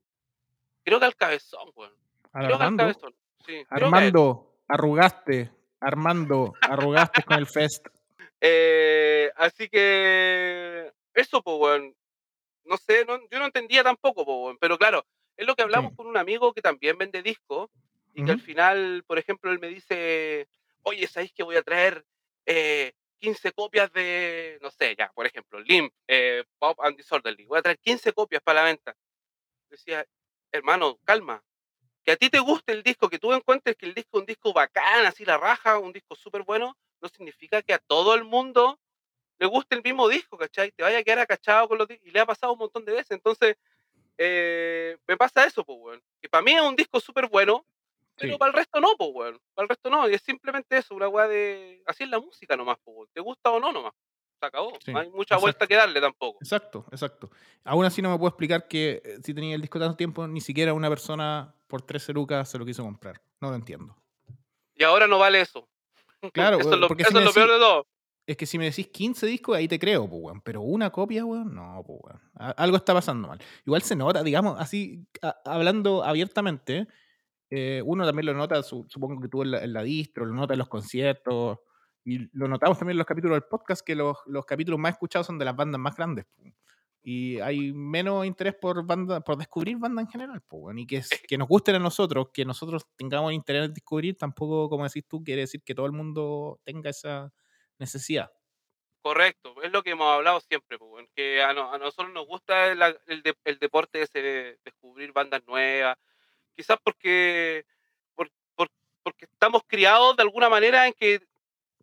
Creo que al cabezón, güey.
¿Al
Creo que al
Armando?
cabezón. Sí.
Armando, arrugaste. Armando, arrugaste con el Fest.
Eh, así que eso, pues, weón. No sé, no- yo no entendía tampoco, pues, weón. Pero claro, es lo que hablamos
Sí.
con un amigo que también vende discos y que al final, por ejemplo, él me dice, oye, ¿sabéis que voy a traer eh, 15 copias de, no sé, ya, por ejemplo, Limp, eh, Pop and Disorderly? Voy a traer 15 copias para la venta. Decía, hermano, calma. Que a ti te guste el disco, que tú encuentres que el disco es un disco bacán, así la raja, un disco súper bueno, no significa que a todo el mundo le guste el mismo disco, ¿cachai? Te vaya a quedar acachado con los discos. Y le ha pasado un montón de veces. Entonces, eh, me pasa eso, pues, weón. Que para mí es un disco súper bueno, pero
Sí.
para el resto no, pues, weón. Para el resto no. Y es simplemente eso, una weá de. Así es la música nomás, pues, weón. ¿Te gusta o no nomás? Se acabó.
Sí,
No hay mucha
exacto.
vuelta que darle tampoco.
Exacto, exacto. Aún así no me puedo explicar que eh, si tenía el disco tanto tiempo, ni siquiera una persona por 13 lucas se lo quiso comprar. No lo entiendo.
Y ahora no vale eso.
Claro,
eso es lo,
porque
eso
si
es lo peor de todo.
Es que si me decís 15 discos, ahí te creo, pues, weón. Pero una copia, weón, no, pues, weón. Algo está pasando mal. Igual se nota, digamos, así, a- hablando abiertamente, eh, uno también lo nota, su- supongo que tú en la, en la distro, lo nota en los conciertos, y lo notamos también en los capítulos del podcast, que los, los capítulos más escuchados son de las bandas más grandes. po. Y hay menos interés por banda, por descubrir bandas en general, po, weón. y que, que nos gusten a nosotros, que nosotros tengamos interés en descubrir, tampoco, como decís tú, quiere decir que todo el mundo tenga esa necesidad.
Correcto, es lo que hemos hablado siempre, pues, que a, no- a nosotros nos gusta el, el de- el deporte ese de descubrir bandas nuevas, quizás porque, por- por- porque estamos criados de alguna manera en que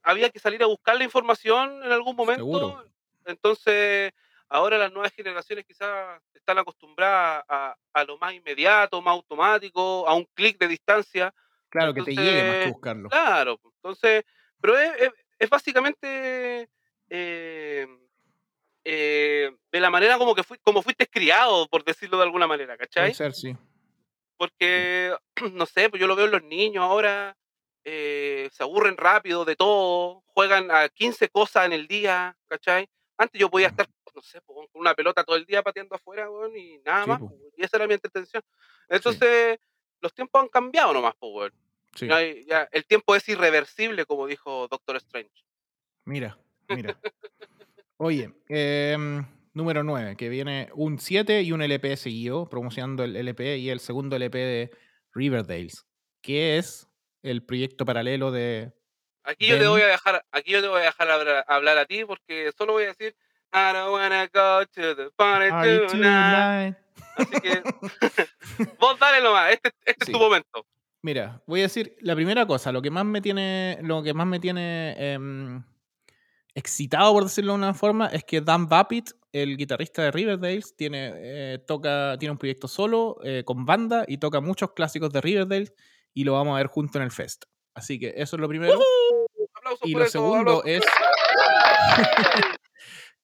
había que salir a buscar la información en algún momento,
Seguro.
entonces ahora las nuevas generaciones quizás están acostumbradas a, a lo más inmediato, más automático, a un clic de distancia,
Claro, que te llegue más que buscarlo.
Claro, entonces, pero es, es- es básicamente eh, eh, de la manera como que fui, como fuiste criado, por decirlo de alguna manera, ¿cachai?
ser, sí.
Porque, no sé, pues yo lo veo en los niños ahora, eh, se aburren rápido de todo, juegan a 15 cosas en el día, ¿cachai? Antes yo podía estar, no sé, pues, con una pelota todo el día pateando afuera, weón, y nada
Sí,
más,
po.
pues, y esa era mi entretención. Entonces, los tiempos han cambiado nomás, pues, weón.
Sí.
Ya, el tiempo es irreversible, como dijo Doctor Strange.
Mira, mira. Oye, em, número 9, que viene un 7 y un LP seguido, promocionando el LP y el segundo LP de Riverdales, que es el proyecto paralelo de...
Aquí yo te voy a dejar, aquí yo te voy a dejar hablar, hablar a ti porque solo voy a decir I don't wanna go to the party
Party
tonight.
tonight.
Así que vos dale nomás, este, este
Sí.
es tu momento.
Mira, voy a decir la primera cosa, lo que más me tiene, lo que más me tiene em, excitado, por decirlo de una forma, es que Dan Babbitt, el guitarrista de Riverdale, tiene, eh, toca, tiene un proyecto solo, eh, con banda, y toca muchos clásicos de Riverdale, y lo vamos a ver junto en el fest. Así que eso es lo primero. Y lo
eso,
segundo
aplausos.
es.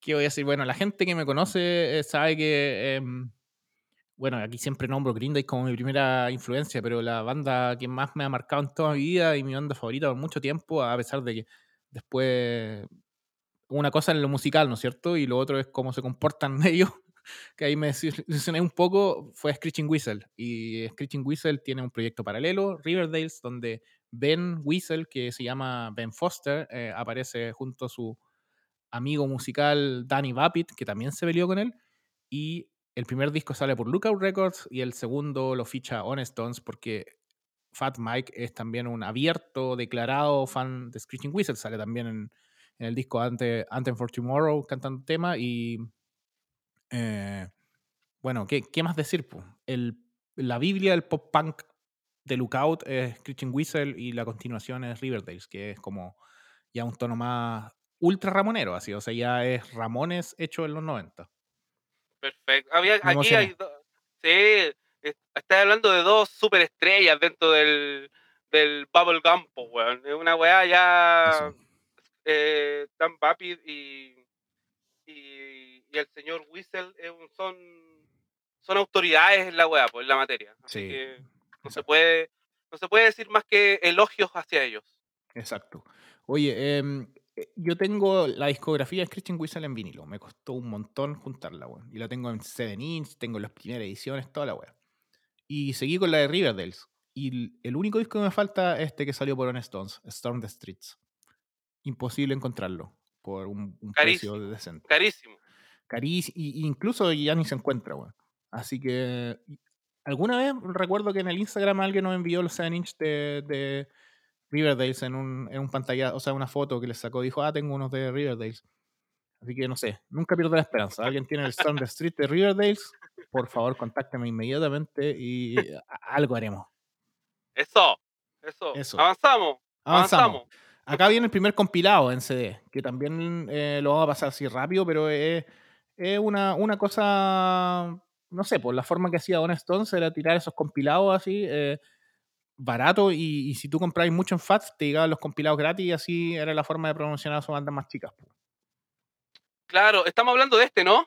que voy a decir? Bueno, la gente que me conoce eh, sabe que. Bueno, aquí siempre nombro Green Day como mi primera influencia, pero la banda que más me ha marcado en toda mi vida y mi banda favorita por mucho tiempo, a pesar de que después. Una cosa es lo musical, ¿no es cierto? Y lo otro es cómo se comportan ellos, que ahí me desilusioné un poco, fue Screeching Whistle. Y Screeching Whistle tiene un proyecto paralelo, Riverdales, donde Ben Whistle, que se llama Ben Foster, eh, aparece junto a su amigo musical Danny Babbitt, que también se peleó con él. Y el primer disco sale por Lookout Records y el segundo lo ficha Honest Stones porque Fat Mike es también un abierto, declarado fan de Screeching Whistle. Sale también en, el disco Ante, Anthem for Tomorrow cantando tema y... eh, bueno, ¿qué, más decir? El, la Biblia del pop punk de Lookout es Screeching Whistle y la continuación es Riverdales, que es como ya un tono más ultra ramonero, así, o sea, ya es Ramones hecho en los 90.
Perfecto. Había,
Me
aquí hay dos. Sí, es- estás hablando de dos superestrellas dentro del, del Bubblegum, po, weón. Es una weá ya. Eh, Dan y, y, y el señor Whistle son, son autoridades en la weá, pues, en la materia. Así
Sí,
que no se puede no se puede decir más que elogios hacia ellos.
Exacto. Oye, eh, yo tengo la discografía de Christian Whistle en vinilo. Me costó un montón juntarla, weón. Y la tengo en 7 inch, tengo las primeras ediciones, toda la weá. Y seguí con la de Riverdales. Y el único disco que me falta es este que salió por Honest Stones, Storm the Streets. Imposible encontrarlo por un, un precio decente.
Carísimo.
Carísimo. Y incluso ya ni se encuentra, weón. Así que. Alguna vez recuerdo que en el Instagram alguien nos envió los 7 inch de, de Riverdales en un, en un pantalla, o sea, una foto que les sacó. Dijo, ah, tengo unos de Riverdales. Así que no sé, nunca pierdo la esperanza. Alguien tiene el the Street de Riverdales, por favor, contácteme inmediatamente y a- algo haremos.
Eso. Eso.
Eso.
Avanzamos.
Avanzamos.
Avanzamos.
Acá viene el primer compilado en CD, que también eh, lo vamos a pasar así rápido, pero es, es una, una cosa, no sé, por la forma que hacía Honest Stones era tirar esos compilados así, eh, barato, y, y si tú comprabas mucho en FAT, te llegaban los compilados gratis, y así era la forma de promocionar a sus bandas más chicas.
Claro, estamos hablando de este, ¿no?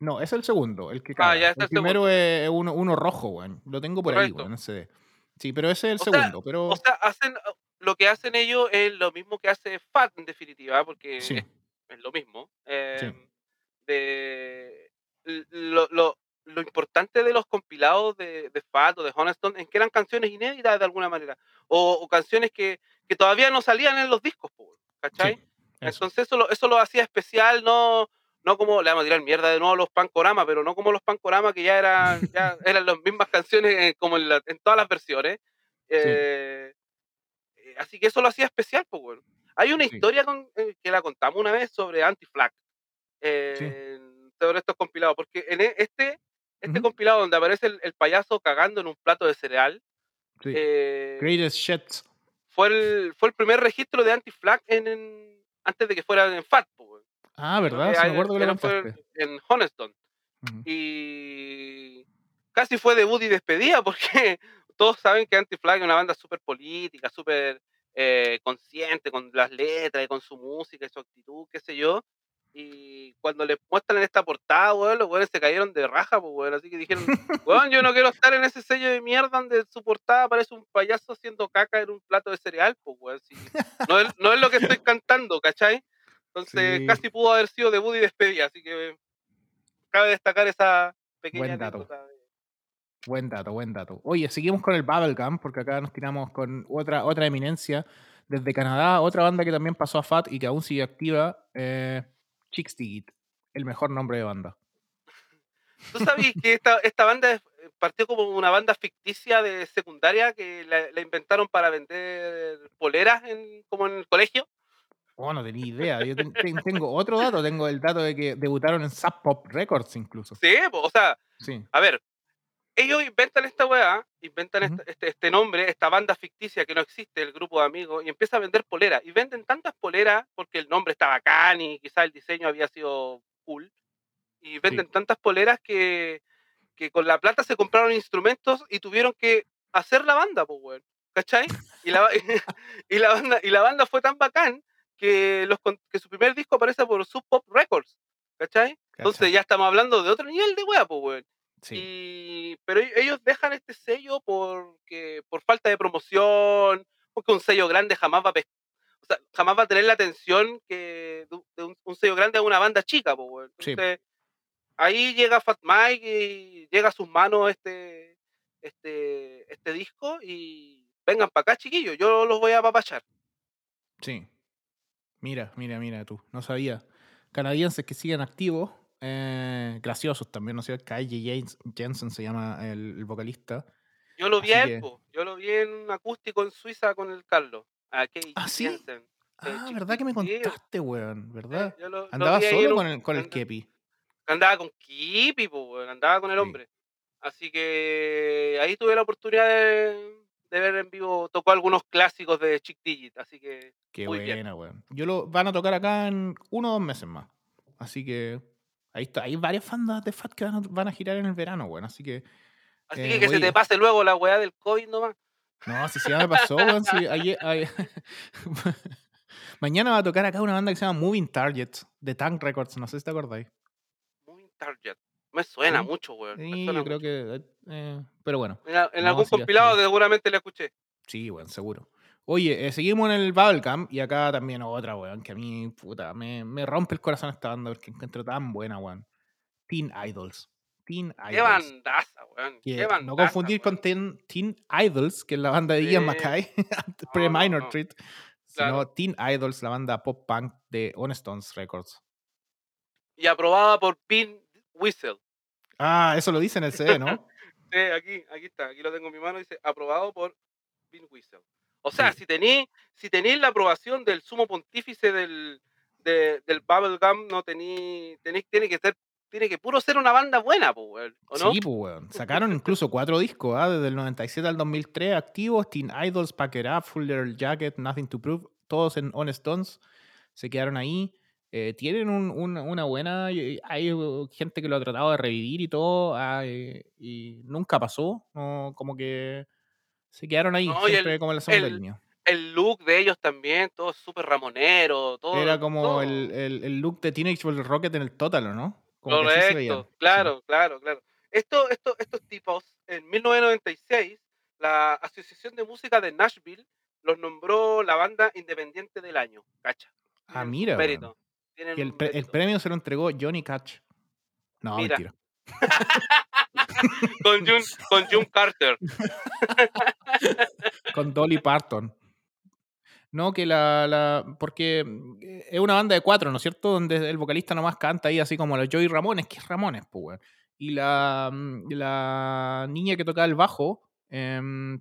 No, es el segundo, el que
Ah, ya,
el primero es uno, uno rojo, weón. Lo tengo por ahí,
Correcto.
weón, en CD. Sí, pero ese es el
O sea,
segundo, pero...
O sea, hacen lo que hacen ellos es lo mismo que hace FAT en definitiva, porque
sí,
es, es lo mismo.
sí,
em, de lo, lo, lo importante de los compilados de, de FAT o de Honeston es que eran canciones inéditas de alguna manera, o, o canciones que, que todavía no salían en los discos, ¿cachai?
sí, eso.
Entonces eso lo, eso lo hacía especial, no, no como le vamos a tirar mierda de nuevo a los Pancorama, pero no como los Pancorama que ya eran, ya eran las mismas canciones eh, como en, la- en todas las versiones.
Sí,
Eh, eh, así que eso lo hacía especial, pues bueno. Hay una
sí,
historia con- eh, que la contamos una vez sobre Anti-Flag, eh, sobre estos compilados, porque en e- este, compilado donde aparece el, el payaso cagando en un plato de cereal,
sí.
eh,
Greatest Shits.
fue, el, fue el primer registro de Anti-Flag en, en- antes de que fuera en FAT, bueno.
Ah, ¿verdad? Sí, me acuerdo que lo
fue en Honeston.
Ujú.
Y casi fue debut y despedida porque todos saben que Anti-Flag es una banda súper política, súper eh, consciente con las letras y con su música y su actitud, qué sé yo. Y cuando les muestran en esta portada, weón, los weones se cayeron de raja, pues, weón. Así que dijeron, weón, yo no quiero estar en ese sello de mierda donde su portada parece un payaso haciendo caca en un plato de cereal, pues, weón. si no, es, no es lo que estoy cantando, ¿cachai? Entonces
Sí,
casi pudo haber sido debut y despedida, así que cabe destacar esa pequeña
buen dato.
de-
Buen dato, buen dato. Oye, seguimos con el Bubblegum, porque acá nos tiramos con otra, otra eminencia desde Canadá, otra banda que también pasó a FAT y que aún sigue activa, eh, Chicks Digit, el mejor nombre de banda.
¿Tú sabías que esta, esta banda eh, partió como una banda ficticia de secundaria que la, la inventaron para vender poleras en, como en el colegio?
Oh, no tenía idea. Yo ten- ten- tengo otro dato. Tengo el dato de que debutaron en Sub Pop Records incluso.
Sí, o sea,
Sí.
a ver, ellos inventan esta weá, inventan esta- este, este nombre, esta banda ficticia que no existe, el grupo de amigos, y empieza a vender poleras. Y venden tantas poleras porque el nombre está bacán y quizás el diseño había sido cool. Y venden tantas poleras que, que con la plata se compraron instrumentos y tuvieron que hacer la banda, pues, weón. ¿Cachai? Y la, y, la banda, y la banda fue tan bacán que, los, que su primer disco aparece por Sub Pop Records. ¿Cachai? Entonces
Cacha.
ya estamos hablando de otro nivel de weá, pues, weón.
Sí.
Y, pero e- ellos dejan este sello porque, por falta de promoción, porque un sello grande jamás va a o sea, jamás va a tener la atención que de, un- sello grande a una banda chica, pues.
Sí.
Entonces, ahí llega Fat Mike y llega a sus manos este, este, este disco y vengan para acá, chiquillos, yo los voy a apapachar.
Sí. Mira, mira, mira tú. No sabía. Canadienses que siguen activos. Eh, graciosos también, ¿no? Kyle James- Jensen se llama el, el vocalista.
Yo lo vi a él, yo lo vi en un acústico en Suiza con el Carlos. A
¿Ah, sí?
Jensen.
Ah, ¿verdad que me contaste, weón? ¿Verdad?
Eh, lo-
Andaba solo con el, con el Kepi.
Andaba con Kipi, po, weón, andaba con el
Sí.
hombre. Así que ahí tuve la oportunidad de, de ver en vivo, tocó algunos clásicos de Chick Digit, así que
Qué
Muy bien.
buena, weón. Yo lo van a tocar acá en uno o dos meses más. Así que ahí está. Hay varias bandas de Fat que van a, van a girar en el verano, weón. Así que.
así
Eh,
que que se te pase luego la weá del COVID nomás.
No, si, si ya me pasó, weón. si ayer- ayer- Mañana va a tocar acá una banda que se llama Moving Targets de Tank Records. No sé si te acordáis.
Muy target. Me suena
Sí.
mucho, weón.
Sí, yo creo
mucho.
que. eh, pero bueno.
En, a- en
No,
algún
sí,
compilado seguramente la escuché.
Sí, weón, seguro. Oye, eh, seguimos en el Bubblegum y acá también otra, weón, que a mí, puta, me, me rompe el corazón esta banda porque encuentro tan buena, weón. Teen Idols. Teen
Qué
Idols.
bandaza, weón. Qué bandaza.
no confundir con. Teen, Teen Idols, que es la banda de Ian. Mackay,
No,
pre-Minor
no, no.
Treat,
Claro.
sino Teen Idols, la banda pop punk de Honestones Records.
Y aprobada por Pin Whistle.
Ah, eso lo dice en el CD, ¿no?
Sí, aquí, aquí está, aquí lo tengo en mi mano, dice aprobado por Pin Whistle. O sea,
Sí.
si tenéis si tenéis la aprobación del sumo pontífice del, de- del Bubblegum, no tenéis, tenéis, tiene que ser, tiene que puro ser una banda buena, pues, weón, ¿o no?
Sí, pues, weón. Sacaron incluso cuatro discos, ¿ah? desde el 97 al 2003 activos. Teen Idols, Pack It Up, Full Leather Jacket, Nothing to Prove, todos en Honest Stones. Se quedaron ahí. Eh, tienen un- un- una buena. Hay uh, gente que lo ha tratado de revivir y todo, ah, eh, y nunca pasó. no, como que se quedaron ahí,
No,
siempre
el-
como en la segunda
el-
línea.
El look de ellos también, todo súper ramonero, todo.
Era como
todo.
el, el- el look de Teenage Ball Rocket en el Total, ¿o no? Como que así se veían,
Correcto,
sí.
claro, claro, claro. Esto, esto, estos tipos, en 1996, la Asociación de Música de Nashville los nombró la banda independiente del año, cacha.
Ah, mira,
mérito,
Y el, premio se lo entregó Johnny Cash. No,
Mira.
mentira.
Con June, con June Carter.
con Dolly Parton. No, que la, la- Porque mm, es una banda de cuatro, ¿no es cierto? Donde el vocalista nomás canta ahí así como los Joey Ramones, que es Ramones, pues. Y la, mm, la niña que tocaba el bajo, em,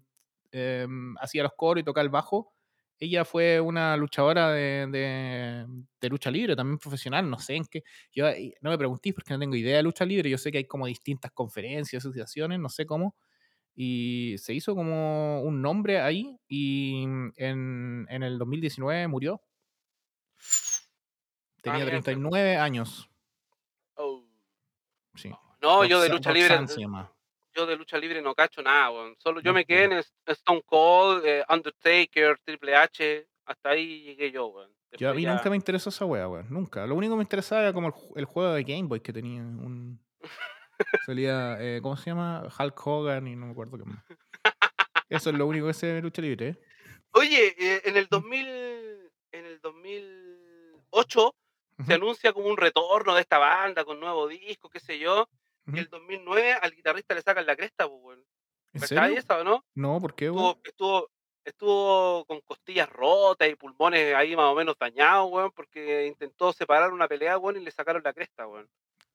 em, hacía los coros y tocaba el bajo. Ella fue una luchadora de, de- de lucha libre, también profesional, no sé en qué. Yo, eh, no me preguntéis porque no tengo idea de lucha libre. Yo sé que hay como distintas conferencias, asociaciones, no sé cómo y se hizo como un nombre ahí y en, en el 2019 murió. Tenía
Ah, mira,
39 años.
Oh.
Sí.
No, yo de lucha libre.
Se llama.
Yo de lucha libre no cacho nada, weón. Solo yo me quedé en Stone Cold, eh, Undertaker, Triple H. Hasta ahí llegué yo, weón.
Yo, a mí
ya-
nunca me interesó esa wea, weón. Nunca. Lo único que me interesaba era como el, ju- el juego de Game Boy que tenía. Un... Salía, eh, ¿cómo se llama? Hulk Hogan y no me acuerdo qué más. Eso es lo único que sé de lucha libre, ¿eh?
Oye, eh, en el 2000, en el 2008 se
Ujú,
anuncia como un retorno de esta banda con nuevo disco, qué sé yo.
Ujú.
Y el 2009 al guitarrista le sacan la cresta, pues, weón.
¿En
esa o no?
No, ¿por qué, weón?
Estuvo, estuvo, estuvo con costillas rotas y pulmones ahí más o menos dañados, weón, porque intentó separar una pelea, weón, y le sacaron la cresta, weón.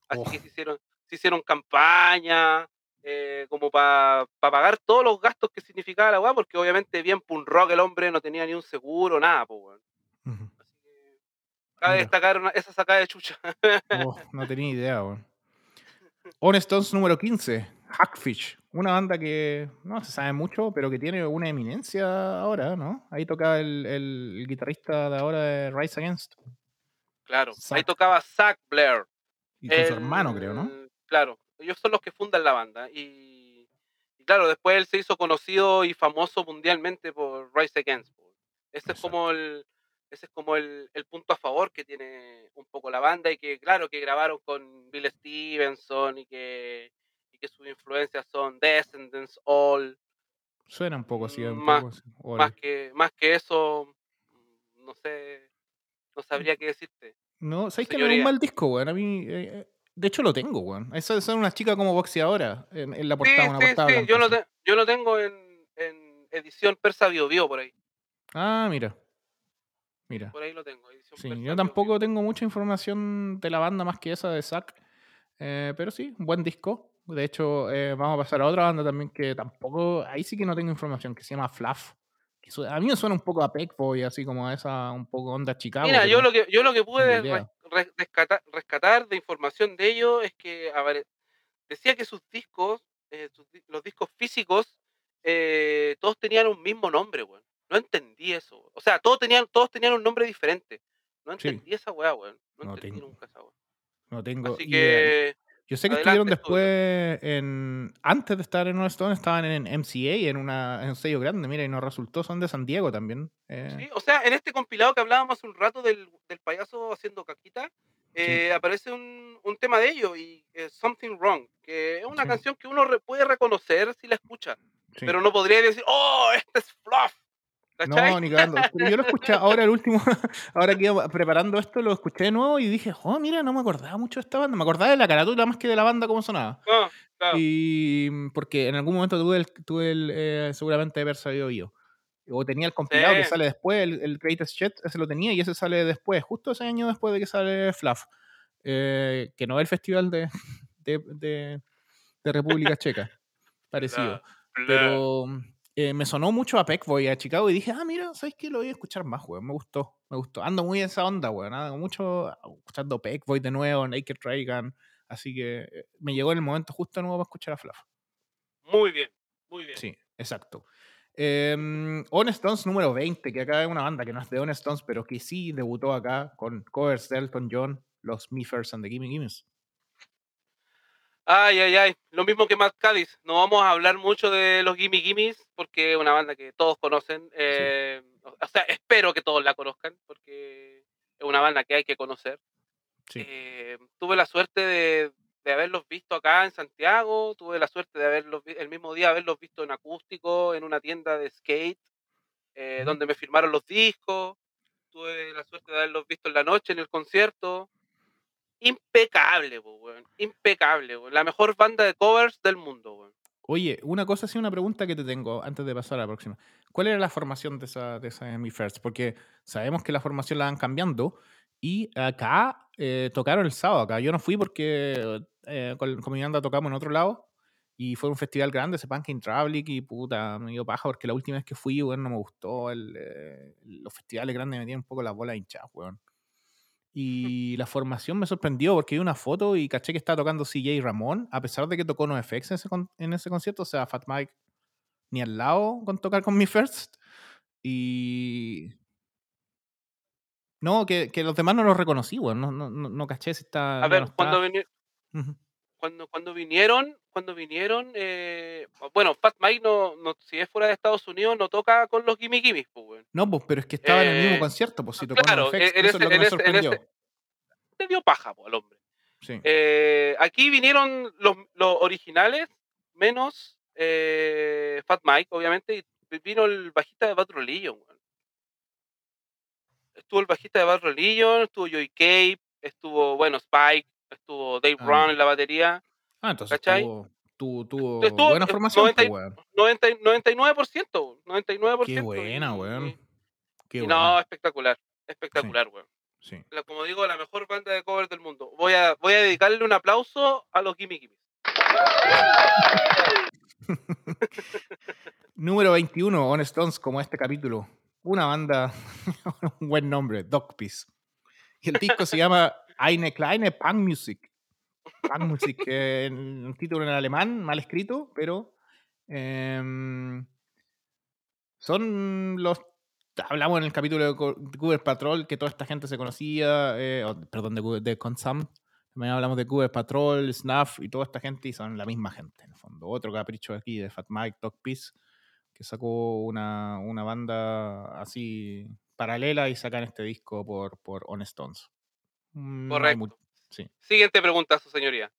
Así
Oh.
que se hicieron, se hicieron campaña eh, como para pagar todos los gastos que significaba la weá, porque obviamente bien punk rock el hombre no tenía ni un seguro, nada, pues, weón. Así que Cabe destacar una- esa sacada de chucha.
Oh, no tenía idea, weón. On Stones número 15, Hackfish. Una banda que no se sabe mucho, pero que tiene una eminencia ahora, ¿no? Ahí toca el, el guitarrista de ahora de Rise Against.
claro. Ahí tocaba Zack Blair.
Y con su hermano, creo, ¿no?
Claro, ellos son los que fundan la banda. Y, y claro, después él se hizo conocido y famoso mundialmente por Rise Against. Ese es como el ese es como el, el punto a favor que tiene un poco la banda y que claro que grabaron con Bill Stevenson y que y que sus influencias son Descendants All
Suena un poco así, un
Más-
poco así.
Más que más que eso mm, no sé no sabría qué decirte
No, ¿sabes que no es un
señoría.
mal disco, weón? A mí, eh, de hecho, lo tengo, weón. Esa son unas chicas como boxeadora en, en la
sí
portada, una
sí
portada
sí yo lo te- yo lo tengo en, en edición persa bio bio por ahí
Ah, mira. Mira.
por ahí lo tengo
Sí, yo tampoco tengo mucha información de la banda más que esa de Zack. eh, pero sí, un buen disco. De hecho, eh, vamos a pasar a otra banda también que tampoco. Ahí sí que no tengo información, que se llama Fluff. Que su- a mí me suena un poco a Peck Boy, así como a esa un poco onda Chicago.
Mira, yo lo que yo lo que pude rescatar, rescatar de información de ellos es que decía que sus discos, eh, sus los discos físicos, todos tenían un mismo nombre, weón. No entendí eso. O sea, todos tenían, todos tenían un nombre diferente. No
Sí.
entendí esa weá, weón. No,
No
entendí
tengo
nunca esa weá.
no tengo
Así
idea.
que
Yo sé que
adelante,
estuvieron después en. Antes de estar en One Stone, estaban en MCA, en, una, en un sello grande, mira, y nos resultó, son de San Diego también. eh,
Sí, o sea, en este compilado que hablábamos hace un rato del, del payaso haciendo caquita, eh, aparece un, un tema de ello y eh, Something Wrong, que es una
Sí.
canción que uno re- puede reconocer si la escucha,
sí.
pero no podría decir, oh, este es Fluff. ¿Cachai?
No, ni cagando. Pero yo lo escuché ahora, el último, ahora que iba preparando esto, lo escuché de nuevo y dije, oh, mira, no me acordaba mucho de esta banda. Me acordaba de la carátula más que de la banda, cómo sonaba.
Ah, claro.
Y mm, porque en algún momento tuve el, tuve el eh, seguramente haber sabido yo. O tenía el compilado que sale después, el, el Greatest Shit, ese lo tenía y ese sale después, justo ese año después de que sale Fluff. Eh, que no es el festival de, de, de- de República Checa, parecido.
Bla, bla.
Pero eh, me sonó mucho a Peckboy, a Chicago, y dije, ah, mira, ¿sabes qué? Lo voy a escuchar más, weón. Me gustó, me gustó. Ando muy en esa onda, weón. Ando mucho escuchando Peckboy de nuevo, Naked Reagan. Así que eh, me llegó el momento justo de nuevo para escuchar a Fluff.
Muy bien, muy bien.
Sí, exacto. Eh, On Stones número 20, que acá es una banda que no es de On Stones, pero que sí debutó acá con covers de Elton John, los First and the Gimme Gimmes.
Ay, ay, ay. Lo mismo que Matt Cádiz. No vamos a hablar mucho de los Gimme Gimmes porque es una banda que todos conocen. eh, O sea, espero que todos la conozcan porque es una banda que hay que conocer.
Sí.
Eh, tuve la suerte de, de haberlos visto acá en Santiago. Tuve la suerte de haberlos el mismo día haberlos visto en acústico en una tienda de skate eh, donde me firmaron los discos. Tuve la suerte de haberlos visto en la noche en el concierto. Impecable, weón. Impecable, weón. La mejor banda de covers del mundo, weón.
Oye, una cosa sí, una pregunta que te tengo antes de pasar a la próxima. ¿Cuál era la formación de esa, de esa Me First? Porque sabemos que la formación la van cambiando y acá eh, tocaron el sábado acá. Yo no fui porque eh, con, mi banda tocamos en otro lado y fue un festival grande, ese Punk in Traveling y puta, me dio paja porque la última vez que fui, weón, no me gustó. el, eh, los festivales grandes me tienen un poco las bolas hinchadas, weón. Y la formación me sorprendió porque vi una foto y caché que estaba tocando CJ Ramón, a pesar de que tocó NoFX en ese, con- en ese concierto, o sea, Fat Mike ni al lado con tocar con mi First. Y. No, que, que los demás no los reconocí, weón. No, no, no, no caché si está.
A ver,
no
cuando. Cuando, cuando vinieron, cuando vinieron, eh, bueno, Fat Mike no, no, si es fuera de Estados Unidos, no toca con los Gimme Gimmes, pues.
No, pues, pero es que estaba en el mismo
Eh,
concierto, pues si tocó
claro,
NoFX,
en
eso es lo que
en
me sorprendió.
ese- Le dio paja, pues, al hombre.
Sí.
Eh, aquí vinieron los, los originales, menos eh, Fat Mike, obviamente, y vino el bajista de Bad Religion. Estuvo el bajista de Bad Religion, estuvo Joey Cape, estuvo, bueno, Spike, estuvo Dave
Ah,
Brown en la batería.
Ah, entonces
¿cachai?
tuvo, tuvo, tuvo
Estuvo,
buena formación,
90
pues, weón.
90 y- 99%, 99%.
Qué buena,
y-
weón. Qué
y
buena.
no, espectacular, espectacular, weón.
Sí.
La- como digo, la mejor banda de covers del mundo. Voy a, voy a dedicarle un aplauso a los Gimme Gimme.
Número 21, On Stones, como este capítulo. Una banda, un buen nombre, Dog Piece. Y el disco se llama Eine kleine Punk Music. Punk Music, que en un título en alemán, mal escrito, pero em, son los. Hablamos en el capítulo de Google Patrol que toda esta gente se conocía, eh, perdón, de, de Consum. También hablamos de Google Patrol, Snuff y toda esta gente y son la misma gente, en el fondo. Otro capricho aquí de Fat Mike, Dog Peace, que sacó una, una banda así paralela y sacan este disco por, por On Stones.
Mm, Correcto. sí. Siguiente pregunta, su señoría.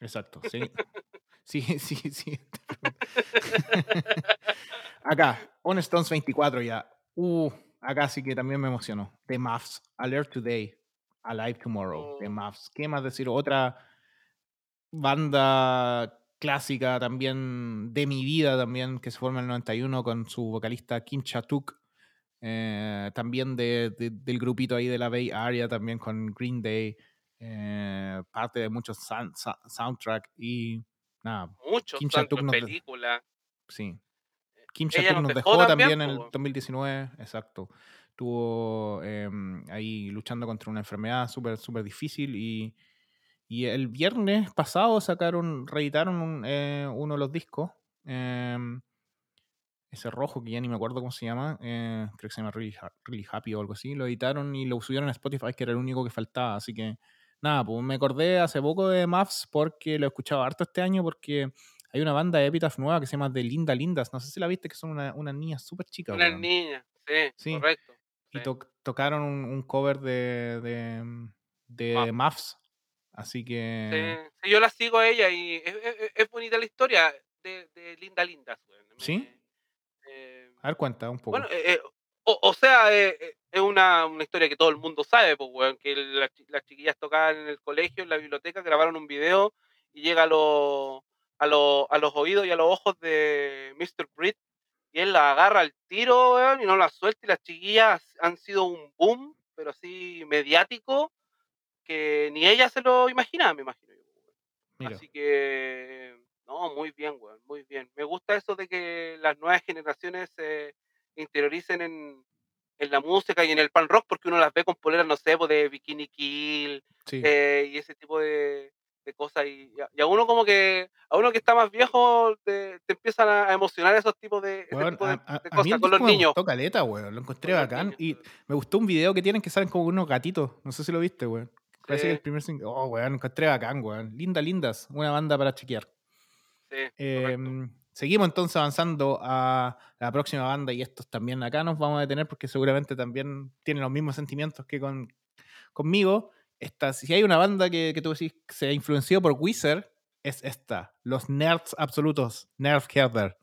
Exacto, sí. sí, sí, sí. acá, On Stones 24 ya. Uh, acá sí que también me emocionó. The Muffs, Alert Today, Alive Tomorrow, The oh. Muffs. ¿Qué más decir? Otra banda clásica también de mi vida también que se forma en el 91 con su vocalista Kim Chatuk eh, también de, del grupito ahí de la Bay Area, también con Green Day, eh, parte de muchos soundtrack y nada.
Muchos Kim películas.
Sí. Eh, Kim Chatuk nos dejó, también, en el 2019, exacto. Estuvo em, ahí luchando contra una enfermedad súper, súper difícil y, y, el viernes pasado sacaron, reeditaron uno de los discos. Ese rojo que ya ni me acuerdo cómo se llama, eh, creo que se llama really, Happy o algo así, lo editaron y lo subieron en Spotify, que era el único que faltaba. Así que nada, pues me acordé hace poco de Muffs porque lo he escuchado harto este año porque hay una banda de Epitaph nueva que se llama The Linda Lindas. No sé si la viste, que son una, una niña súper chica.
Una niña, sí, correcto.
Y tocaron un, cover de, de, de Muffs. Así
que. Sí, yo la sigo a ella y es, bonita la historia de, de Linda Lindas.
¿Sí? A ver, cuenta un poco.
Bueno, eh, eh, o, sea, eh, es una, una, historia que todo el mundo sabe, pues, que las, chiquillas tocaban en el colegio, en la biblioteca, grabaron un video y llega a, los a, a los oídos y a los ojos de Mr. Britt y él la agarra al tiro, y no la suelta y las chiquillas han sido un boom, pero así mediático, que ni ella se lo imaginaba, me imagino yo. Así que no, muy bien, weón, muy bien. Me gusta eso de que las nuevas generaciones se interioricen en, la música y en el pan rock, porque uno las ve con poleras, no sé, de Bikini Kill eh, y ese tipo de, cosas. Y, a uno como que, a uno que está más viejo, te, empiezan a emocionar esos tipos de, cosas con los niños.
Me caleta, weón, lo encontré bacán. Y me gustó un video que tienen que salen como unos gatitos, no sé si lo viste, weón. Parece que el primer Oh, weón, lo encontré bacán, weón. Linda Lindas, una banda para chequear. Em, seguimos entonces avanzando a la próxima banda y estos también acá nos vamos a detener porque seguramente también tienen los mismos sentimientos que con, conmigo. Esta, si hay una banda que, que tú decís que se influenció por Wizard, es esta, los Nerds Absolutos, Nerf Herder.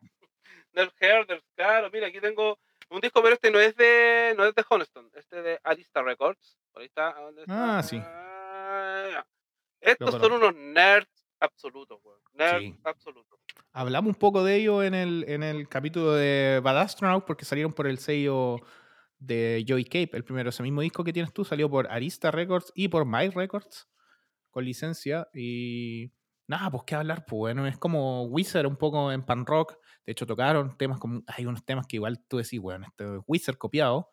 Nerf Herder, claro, mira, aquí tengo un disco, pero este no es de no es de Honeston, este de Arista Records. Por ahí está.
Ah, sí.
Ah, estos son unos nerds absoluto, Nerd absoluto.
Hablamos un poco de ello en el, en el capítulo de Bad Astronaut porque salieron por el sello de Joy Cape, el primero, ese mismo disco que tienes tú, salió por Arista Records y por My Records con licencia y nada, pues qué hablar, pues bueno, es como Wizard un poco en pan rock, de hecho tocaron temas como, hay unos temas que igual tú decís, bueno, este es Wizard copiado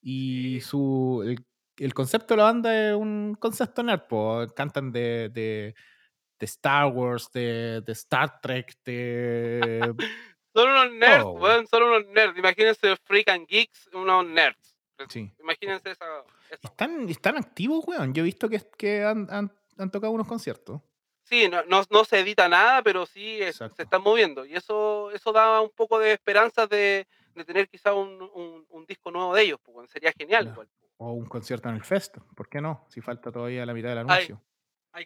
y su, el, concepto de la banda es un concepto nerd, pues cantan de de Star Wars, de, de Star Trek, de...
son unos nerds, oh. son unos nerds. Imagínense Freak and Geeks, unos nerds. Sí. Imagínense esa...
Están, están activos, weón. Yo he visto que, que han, han, han tocado unos conciertos.
Sí, no, no, no, se edita nada, pero sí se están moviendo. Y eso, eso da un poco de esperanza de, de tener quizá un, un, un, disco nuevo de ellos. Pues, sería genial.
O un concierto en el Fest, ¿por qué no? Si falta todavía la mitad del anuncio.
Ay,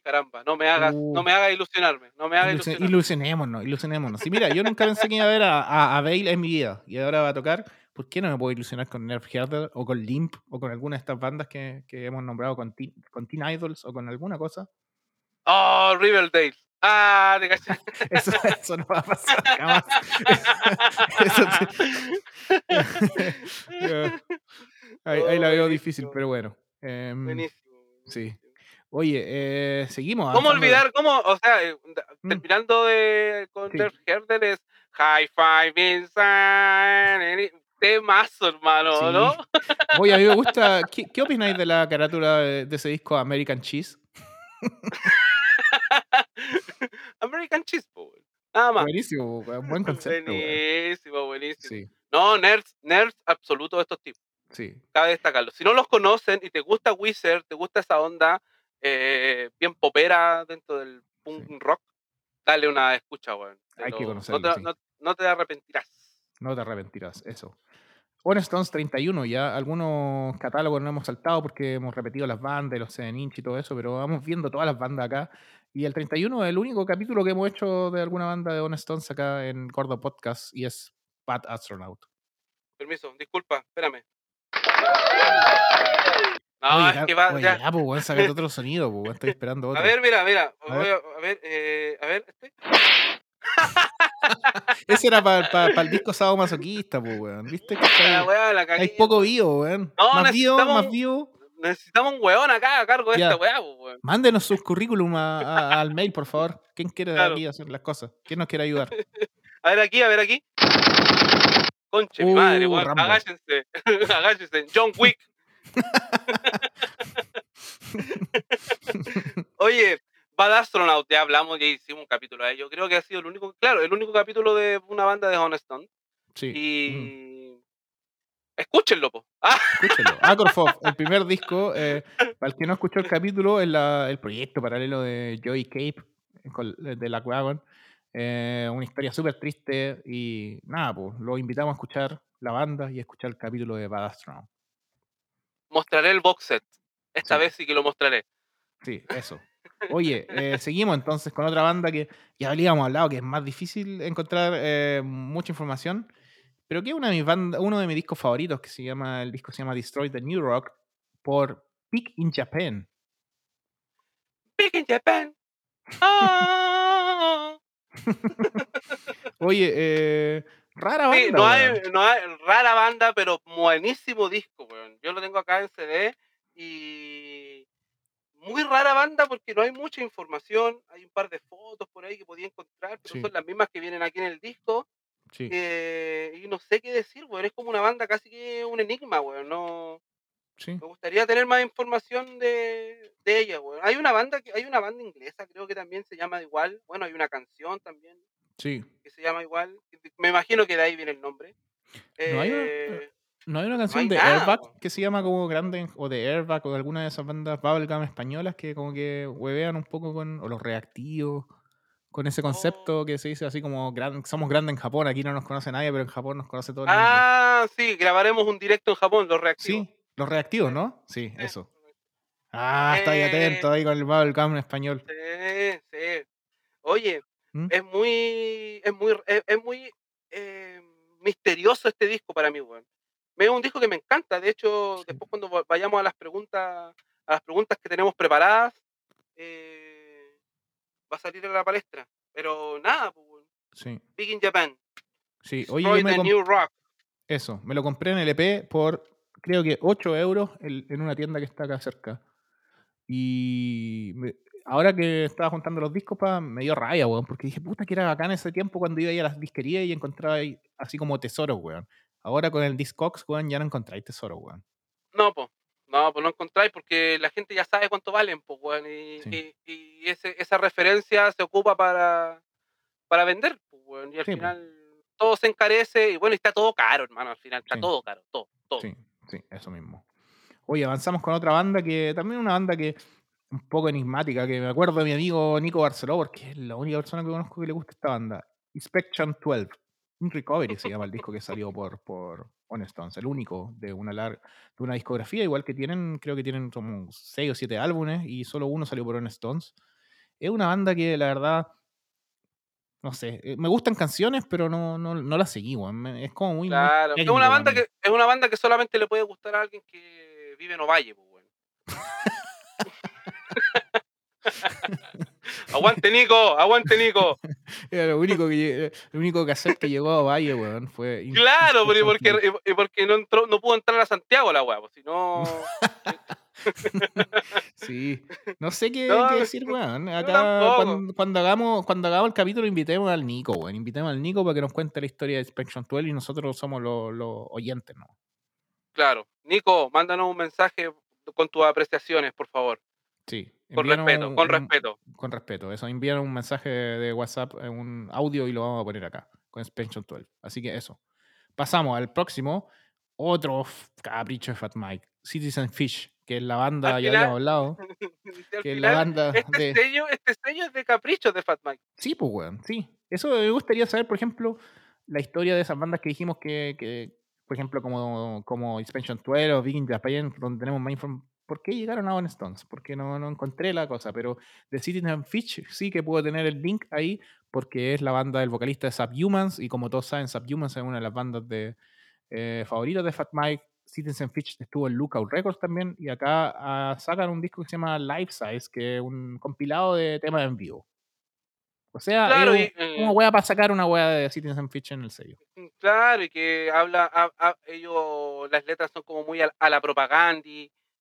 caramba, no me hagas, no me hagas ilusionarme, no me hagas ilusionarme.
Ilusionémonos, ilusionémonos. Sí, mira, yo nunca pensé que iba a ver a, a, Bale en mi vida y ahora va a tocar. ¿Por qué no me puedo ilusionar con Nerf Herder o con Limp o con alguna de estas bandas que, que hemos nombrado con teen, con teen, Idols o con alguna cosa?
Oh, Riverdale. Ah, te caché.
eso, eso, no va a pasar jamás. ahí, ahí, la veo difícil, pero bueno. Eh,
buenísimo.
Sí. Oye, eh, seguimos.
¿Cómo olvidar? ¿Cómo? O sea, eh, mm. terminando de con sí. Herder es High Five Inside. temazo, hermano,
Sí.
¿no?
Oye, a mí me gusta. ¿Qué, qué opináis de la carátula de, de ese disco American Cheese?
American Cheese, po, weón. Nada más.
Buenísimo, buen concepto.
Buenísimo, buenísimo.
Sí,
No, nerds, nerds absoluto de estos tipos.
sí.
Cabe destacarlo. Si no los conocen y te gusta Wizard, te gusta esa onda eh, bien popera dentro del punk
Sí.
rock, dale una escucha, weón.
Hay que
lo-
conocerlo,
No te,
sí.
no- no te arrepentirás.
No te arrepentirás, eso. One Stones 31, ya algunos catálogos no hemos saltado porque hemos repetido las bandas, los 7 inch y todo eso, pero vamos viendo todas las bandas acá. Y el 31 es el único capítulo que hemos hecho de alguna banda de One Stones acá en Gordo Podcast y es Bad Astronaut.
Permiso, disculpa, espérame. No,
oye,
es
ya,
que va,
oye,
ya.
ya, pues, weón, sácate otro sonido, pues, estoy esperando otro.
A ver, mira, mira.
A
voy
ver.
A, a ver, eh, a ver, este.
Ese era para el disco Sábado Masoquista, pues, weón. ¿Viste? que
La
Hay,
weá, la
hay poco vivo, weón.
No,
más vivo,
necesitamos
más vivo.
Necesitamos un weón acá a cargo de
Ya.
esta weá, po, weón.
Mándenos sus currículum a- a- al mail, por favor. ¿Quién quiere
Claro.
aquí hacer las cosas? ¿Quién nos quiere ayudar?
A ver aquí, a ver aquí. Conche, mi madre,
Uh,
weón. Agáchense. Agáchense. John Wick. Oye, Bad Astronaut, ya hablamos, ya hicimos un capítulo de ello. Creo que ha sido el único, claro, el único capítulo de una banda de Honestone.
Sí.
Y. Escúchenlo, po. Ah,
el primer disco, eh, para el que no escuchó el capítulo, es la- el proyecto paralelo de Joey Cape, de la Wagon. Eh, una historia súper triste y nada, pues lo invitamos a escuchar la banda y a escuchar el capítulo de Bad Astronaut.
Mostraré el box set. Esta
Sí.
vez sí que lo mostraré.
Sí, eso. Oye, eh, seguimos entonces con otra banda que ya habíamos hablado que es más difícil encontrar eh, mucha información, pero que es una de mis bandas, uno de mis discos favoritos que se llama, el disco se llama Destroy the New Rock por Peak in Japan.
Big in Japan. Ah.
Oye, eh, rara banda.
Sí, no hay, no hay rara banda, pero buenísimo disco, weón. Yo lo tengo acá en CD y muy rara banda porque no hay mucha información. Hay un par de fotos por ahí que podía encontrar, pero
Sí.
son las mismas que vienen aquí en el disco.
Sí,
eh, y no sé qué decir, weón. Es como una banda casi que un enigma, weón. No,
sí.
me gustaría tener más información de, de ella, weón. Hay una banda que hay una banda inglesa, creo que también se llama igual. Bueno, hay una canción también
sí.
que se llama igual. Me imagino que de ahí viene el nombre.
No hay una-
Eh,
¿No hay una canción
hay
de
nada,
Airbag que se llama como Grande o de Airbag o de alguna de esas bandas bubblegum españolas que como que huevean un poco con o los reactivos con ese concepto
Oh.
que se dice así como gran- somos grandes en Japón, aquí no nos conoce nadie, pero en Japón nos conoce todo el mundo.
Ah, sí, grabaremos un directo en Japón, los reactivos.
Sí, los reactivos, ¿no? Sí, eso. Ah, está ahí
Eh.
atento ahí con el bubblegum en español.
Sí, sí. Oye,
¿Mm?
es muy, es muy, es, es muy eh, misterioso este disco para mí, weón. Es un disco que me encanta. De hecho,
Sí.
después cuando va- vayamos a las preguntas, a las preguntas que tenemos preparadas, eh, va a salir a la palestra. Pero nada, pues, weón.
Sí,
Big in Japan.
sí. Oye, yo me
New Rock.
Eso, me lo compré en LP por creo que 8 euros en, en una tienda que está acá cerca. Y me- ahora que estaba juntando los discos, pa, me dio rabia, weón, porque dije, puta, que era bacán ese tiempo cuando iba ahí a las disquerías y encontraba ahí así como tesoros, weón. Ahora con el Discogs, weón, ya no encontráis tesoros, weón.
No, pues. No, pues no encontráis porque la gente ya sabe cuánto valen, pues, weón. Y,
Sí.
y- y ese- esa referencia se ocupa para, para vender, pues, weón. Y al
Sí, po.
final todo se encarece y bueno, está todo caro, hermano. Al final está
Sí.
todo caro, todo, todo.
Sí, sí, eso mismo. Oye, avanzamos con otra banda que también una banda que un poco enigmática, que me acuerdo de mi amigo Nico Barceló, porque es la única persona que conozco que le gusta esta banda. Inspection 12. Un Recovery se llama el disco que salió por, por On Stones, el único de una larga, de una discografía, igual que tienen, creo que tienen como 6 o 7 álbumes y solo uno salió por On Stones. Es una banda que la verdad, no sé, eh, me gustan canciones, pero no, no, no las seguí. Me- Es como muy, muy
Claro. Es
técnico
una banda que es una banda que solamente le puede gustar a alguien que vive en Ovalle, pues. aguante Nico, aguante Nico.
Era lo único que el único cassette que llegó a Valle, weón, fue
Claro, pero ¿y por qué,
Inspection
y- y por qué no entró, no pudo entrar a Santiago la weá? Pues si no.
Sí. No sé qué,
No,
qué decir, weón. Acá, cuando hagamos, cuando hagamos el capítulo, invitemos al Nico, weón. Invitemos al Nico para que nos cuente la historia de Inspection 12 y nosotros somos los, los oyentes, ¿no?
Claro. Nico, mándanos un mensaje con tus apreciaciones, por favor.
Sí.
Con respeto, con
un-
respeto.
Con respeto. Eso, envíanos un mensaje de WhatsApp, eh, un audio y lo vamos a poner acá, con Inspection 12. Así que eso. Pasamos al próximo. Otro capricho de Fat Mike. Citizen Fish, que es la banda,
Al
ya
final-
habíamos hablado. Que es la banda
este,
de.
sello, este sello es de caprichos de Fat Mike.
Sí, pues, weón, sí. Eso me gustaría saber, por ejemplo, la historia de esas bandas que dijimos que, que, por ejemplo, como, como Inspection 12 o Viking Japan, donde tenemos más información. ¿Por qué llegaron a One Stones? Porque no, no encontré la cosa, pero de Citizen Fish sí que puedo tener el link ahí, porque es la banda del vocalista de Subhumans, y como todos saben, Subhumans es una de las bandas de, eh, favoritas de Fat Mike. Citizen Fish estuvo en Lookout Records también, y acá ah, sacan un disco que se llama Life Size, que es un compilado de temas en vivo. O sea,
Claro,
es
y, eh,
una wea para sacar una wea de Citizen Fish en el sello.
Mm, Claro, y que habla, a- a- ellos, las letras son como muy a, a la propaganda,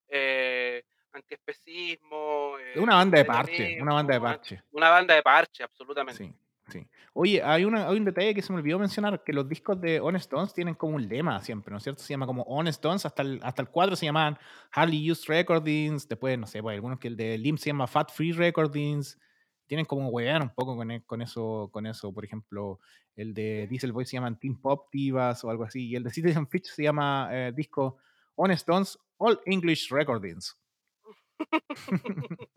eh, antiespecismo.
Es
eh,
una banda de parche, una banda de parche.
Una banda de parche, absolutamente.
Sí, sí. Oye, hay, una, hay un detalle que se me olvidó mencionar, que los discos de Honest Stones tienen como un lema siempre, ¿no es cierto? Se llama como Honest Stones, hasta el, hasta el 4 se llamaban Hardly Used Recordings, después, no sé, pues algunos que el de Lim se llama Fat Free Recordings, tienen como huevean un poco con, e- con eso, con eso, por ejemplo, el de Diesel Boy se llaman Team Pop Divas o algo así, y el de Citizen Fitch se llama eh, disco Honest Stones All English Recordings.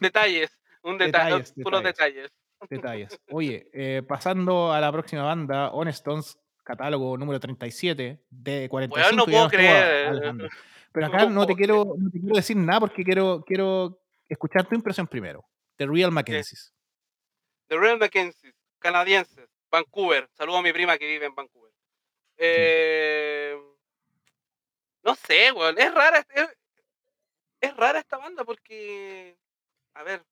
Detalles, un detalle,
Detalles,
puros
detalles.
detalles.
Oye, eh, pasando a la próxima banda, Stones, catálogo número 37 de 45.
Weón, no puedo creer.
Alejandro. Pero acá no, te quiero, no te quiero decir nada porque quiero, quiero escuchar tu impresión primero. The Real Mackenzies.
The Real Mackenzie, canadienses, Vancouver. Saludo a mi prima que vive en Vancouver. Eh, no sé, weón. Es rara, es, es rara esta banda porque, a ver,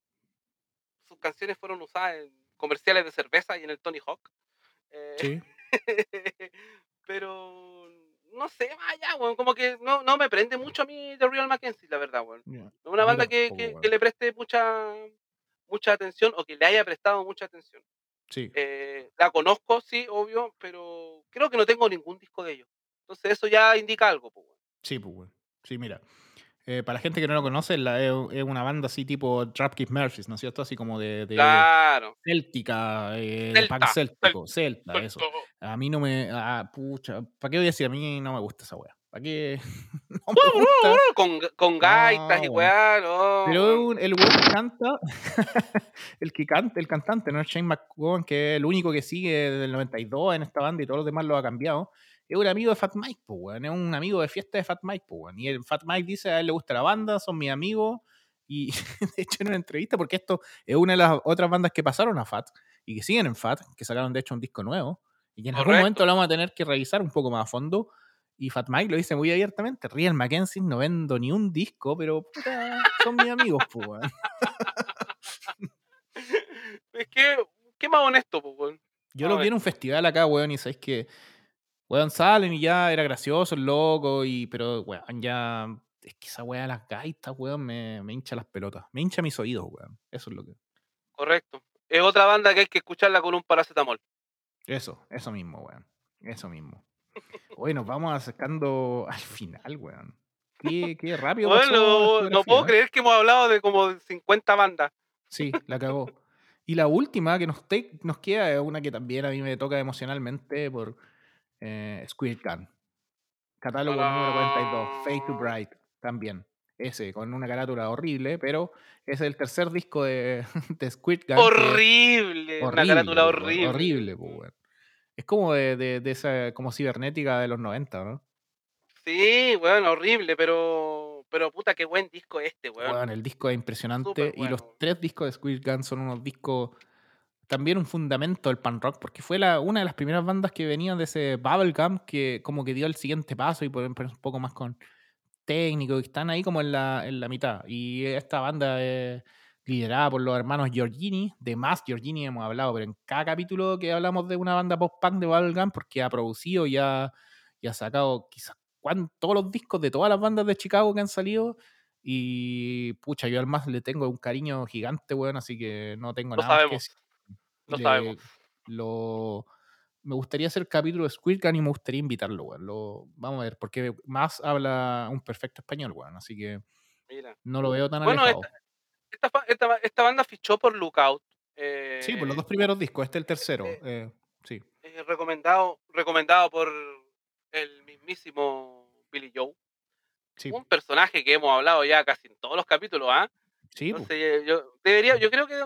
sus canciones fueron usadas en comerciales de cerveza y en el Tony Hawk. Eh,
Sí.
pero no sé, vaya, weón. Como que no, no me prende mucho a mí The Real Mackenzie, la verdad, weón. No es una banda que, que- que le preste mucha mucha atención o que le haya prestado mucha atención.
Sí.
Eh, la conozco, sí, obvio, pero creo que no tengo ningún disco de ellos. Entonces eso ya indica algo. Pues.
Sí, pues, weón. Sí, mira. Eh, para la gente que no lo conoce, la- es, es una banda así tipo Dropkick Murphys, ¿no es cierto? Así como de, de
Claro.
céltica, eh, de
Celta,
punk céltico, celta, eso. A mí no me. Ah, pucha. ¿Para qué voy a decir? A mí no me gusta esa wea. ¿Para qué? no me gusta.
Con, con gaitas y weá, no.
Pero el weón que canta, el que canta, el cantante, ¿no? Shane McGowan, que es el único que sigue desde el 92 en esta banda y todos los demás lo ha cambiado. Es un amigo de Fat Mike, weón. Es un amigo de fiesta de Fat Mike, weón. Y el Fat Mike dice a él le gusta la banda, son mis amigos. Y de hecho, en una entrevista, porque esto es una de las otras bandas que pasaron a Fat y que siguen en Fat, que sacaron de hecho un disco nuevo y que en algún momento lo vamos a tener que revisar un poco más a fondo. Y Fat Mike lo dice muy abiertamente: Real Mackenzie no vendo ni un disco, pero puta, son mis amigos, pues, weón.
Es que, qué más honesto, pues, weón.
Yo
A
los vi en un festival acá, weón, y sabéis que, weón, salen y ya era gracioso el loco, y, pero, weón, ya, es que esa weá de las gaitas, weón, me, me hincha las pelotas, me hincha mis oídos, weón, eso es lo que,
Correcto. Es otra banda que hay que escucharla con un paracetamol.
eso, eso mismo, weón, eso mismo. Oye, nos vamos acercando al final, weón. Qué, qué rápido
Bueno, no
geografía,
puedo
¿eh?
creer que hemos hablado de como 50 bandas.
Sí, la cagó. Y la última que nos, te- nos queda es una que también a mí me toca emocionalmente por eh, Squirt Gun. Catálogo número 42, Fade to Bright, también. Ese, con una carátula horrible, pero es el tercer disco de, de Squirt Gun. que
Horrible. Una carátula horrible.
Horrible. Es como de, de- de esa como cibernética de los 90, ¿no?
Sí, weón, horrible, pero. Pero puta, qué buen disco este, weón.
Weón, el disco es impresionante y los
bueno.
tres discos de Squirt Gun son unos discos también un fundamento del punk rock porque fue la, una de las primeras bandas que venían de ese bubblegum que como que dio el siguiente paso y por ejemplo un poco más con técnico y están ahí como en la, en la mitad. Y esta banda es liderada por los hermanos Giorgini de más Giorgini hemos hablado pero en cada capítulo que hablamos de una banda post punk de bubblegum porque ha producido y ha, y ha sacado quizás cuán- todos los discos de todas las bandas de Chicago que han salido. Y pucha, yo al más le tengo un cariño gigante, weón, así que no tengo
Lo
nada más que
Lo
Le-
sabemos.
lo, me gustaría hacer capítulo de Squid Game y me gustaría invitarlo, weón. Lo, vamos a ver, porque más habla un perfecto español, weón, así que
Mira.
no lo veo tan
Bueno,
alejado.
Esta, esta, ba- esta banda fichó por Lookout.
Sí, por los
eh,
dos primeros discos, este es el tercero.
eh,
eh, sí,
eh, recomendado, recomendado por el mismísimo Billy Joe.
sí,
Un personaje que hemos hablado ya casi en todos los capítulos, ¿ah?
sí.
Entonces, yo debería, yo creo que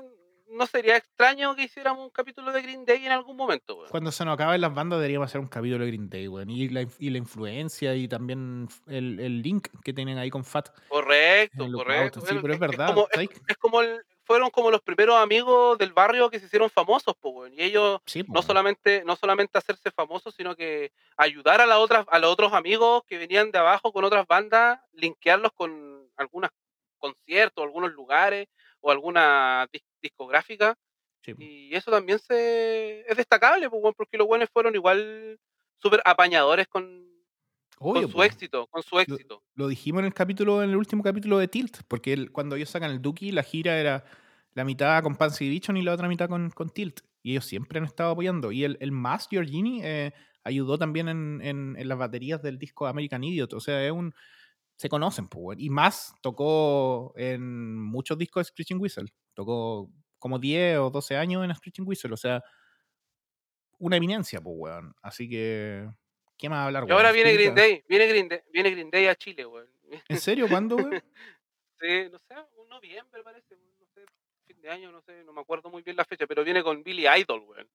no sería extraño que hiciéramos un capítulo de Green Day en algún momento, weón.
Cuando se nos acaben las bandas deberíamos hacer un capítulo de Green Day, weón. Y la, y la influencia y también el, el link que tienen ahí con Fat.
Correcto,
Lookout.
correcto.
Sí, pero es verdad.
como, es, como el- fueron como los primeros amigos del barrio que se hicieron famosos, po, weón. Y ellos
Sí,
no solamente, no solamente hacerse famosos, sino que ayudar a, las otras, a los otros amigos que venían de abajo con otras bandas, linkearlos con algunos conciertos, algunos lugares o alguna dis- discográfica.
Sí.
Y eso también se es destacable, pues, weón, porque los buenos fueron igual súper apañadores con,
Obvio,
con su
po.
éxito, con su éxito.
Lo dijimos en el capítulo, en el último capítulo de Tilt, porque el- cuando ellos sacan el Duki, la gira era la mitad con Pansy Division y la otra mitad con, con Tilt. Y ellos siempre han estado apoyando. Y el, el más Giorgini eh, ayudó también en, en- en las baterías del disco American Idiot. O sea, es un. Se conocen, pues, weón. Y más tocó en muchos discos de Screeching Whistle. Tocó como 10 o 12 años en Screeching Whistle. O sea, una eminencia, pues, weón. Así que. ¿Qué más hablar,
Y ahora
weón?
viene Green Day, viene Green Day, viene Green Day a Chile, weón.
¿En serio? ¿Cuándo, weón?
Sí, no sé, un noviembre parece, no sé, fin de año, no sé, no me acuerdo muy bien la fecha, pero viene con Billy Idol, weón.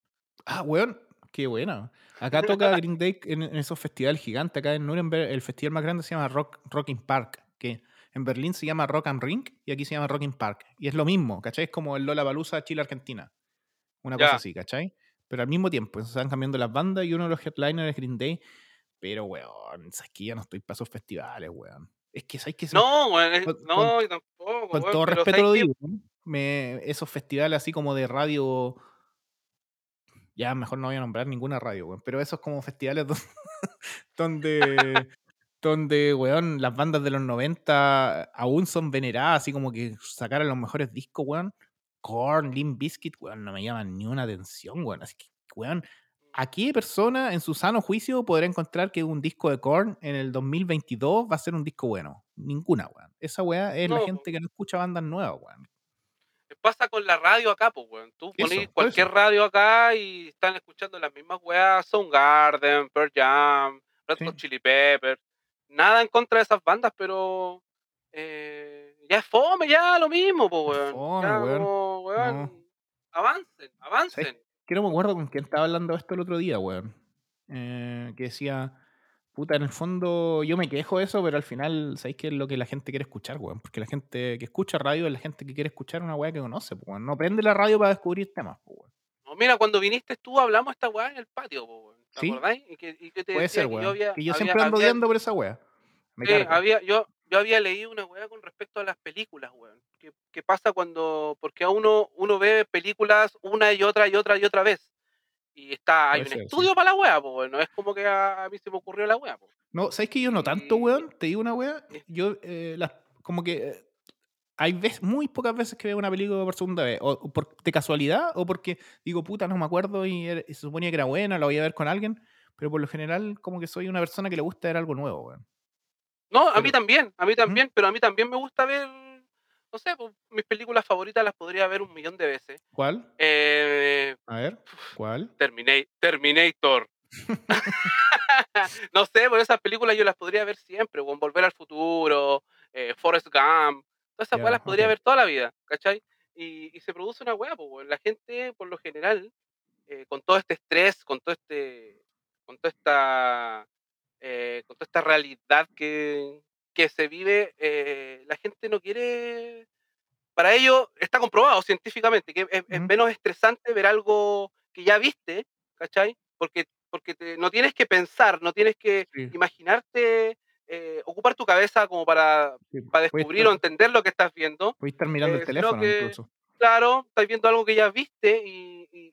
Ah, weón, qué buena. Acá toca Green Day en, en esos festivales gigantes. Acá en Nuremberg, el festival más grande se llama Rock, Rocking Park, que en Berlín se llama Rock and Ring y aquí se llama Rocking Park. Y es lo mismo, ¿cachai? Es como el Lola Balusa Chile-Argentina. Una
Ya.
cosa así, ¿cachai? Pero al mismo tiempo, se van cambiando las bandas y uno de los headliners es Green Day. Pero, weón, sabes que ya no estoy para esos festivales, weón. Es que, ¿sabes que
No, weón, es-
con-
no, yo tampoco,
con
weón,
todo respeto
¿sabes
lo digo, esos festivales así como de radio, ya mejor no voy a nombrar ninguna radio, weón, pero esos como festivales donde, donde, donde, weón, las bandas de los 90 aún son veneradas, así como que sacaran los mejores discos, weón. Korn, Limp Bizkit, weón, no me llaman ni una atención, weón. Así que, weón, ¿a qué persona en su sano juicio podrá encontrar que un disco de Korn en el 2022 va a ser un disco bueno? Ninguna, weón. Esa weá es la gente que no escucha bandas nuevas, weón.
Pasa con la radio acá, pues, weón. Tú
Eso, por
cualquier
eso.
radio acá y están escuchando las mismas weas, Soundgarden, Pearl Jam, Red
Sí.
Hot Chili Peppers. Nada en contra de esas bandas, pero eh, ya es fome, ya lo mismo, pues, weón.
fome,
Ya,
weón.
como, weón,
No.
Avancen, avancen.
Que no me acuerdo con quién estaba hablando esto el otro día, weón. Eh, que decía, puta, en el fondo yo me quejo de eso, pero al final, ¿sabéis qué es lo que la gente quiere escuchar, weón? Porque la gente que escucha radio es la gente que quiere escuchar una weá que conoce, pues, weón. No prende la radio para descubrir temas, pues, weón.
No, mira, cuando viniste tú hablamos esta weá en el patio, po, weón. ¿Te
Sí.
acordáis? Y que, y que te
Puede
decía
ser,
que
weón.
yo había.
que yo
había-
siempre ando odiando por esa weá. Me
Sí, había, yo, yo había leído una weá con respecto a las películas, weón. ¿Qué, qué pasa cuando.? Porque a uno, uno ve películas una y otra y otra y otra vez. Y está, hay un
sí.
estudio para la weá, po. No es como que a, a mí se me ocurrió la weá, po.
No, ¿sabes que yo no tanto, weón? Te digo una.
Sí.
Yo, eh, las- como que eh, hay veces, muy pocas veces que veo una película por segunda vez. O o por, de casualidad, o porque digo, puta, no me acuerdo y, se suponía que era buena, la voy a ver con alguien. Pero por lo general, como que soy una persona que le gusta ver algo nuevo, weón.
No, a mí también, a mí también, pero a mí también me gusta ver. No sé, pues, mis películas favoritas las podría ver un millón de veces.
¿Cuál?
Eh,
A ver, ¿cuál?
Termina- Terminator. no sé, por esas películas yo las podría ver siempre, con Volver al Futuro, eh, Forrest Gump, todas esas
Ya,
weas las podría ver toda la vida, ¿cachai? Y, y se produce una wea, pues, la gente, por lo general, eh, con todo este estrés, con todo este, con toda esta, eh, con toda esta realidad que, que se vive, eh, la gente no quiere, para ello está comprobado científicamente que es, menos estresante ver algo que ya viste, ¿cachai? Porque, porque te- no tienes que pensar, no tienes que
Sí.
imaginarte, eh, ocupar tu cabeza como para,
Sí,
para descubrir o entender lo que estás viendo.
a estar mirando
eh,
el
sino
teléfono
que-
incluso.
Claro, estás viendo algo que ya viste y, y-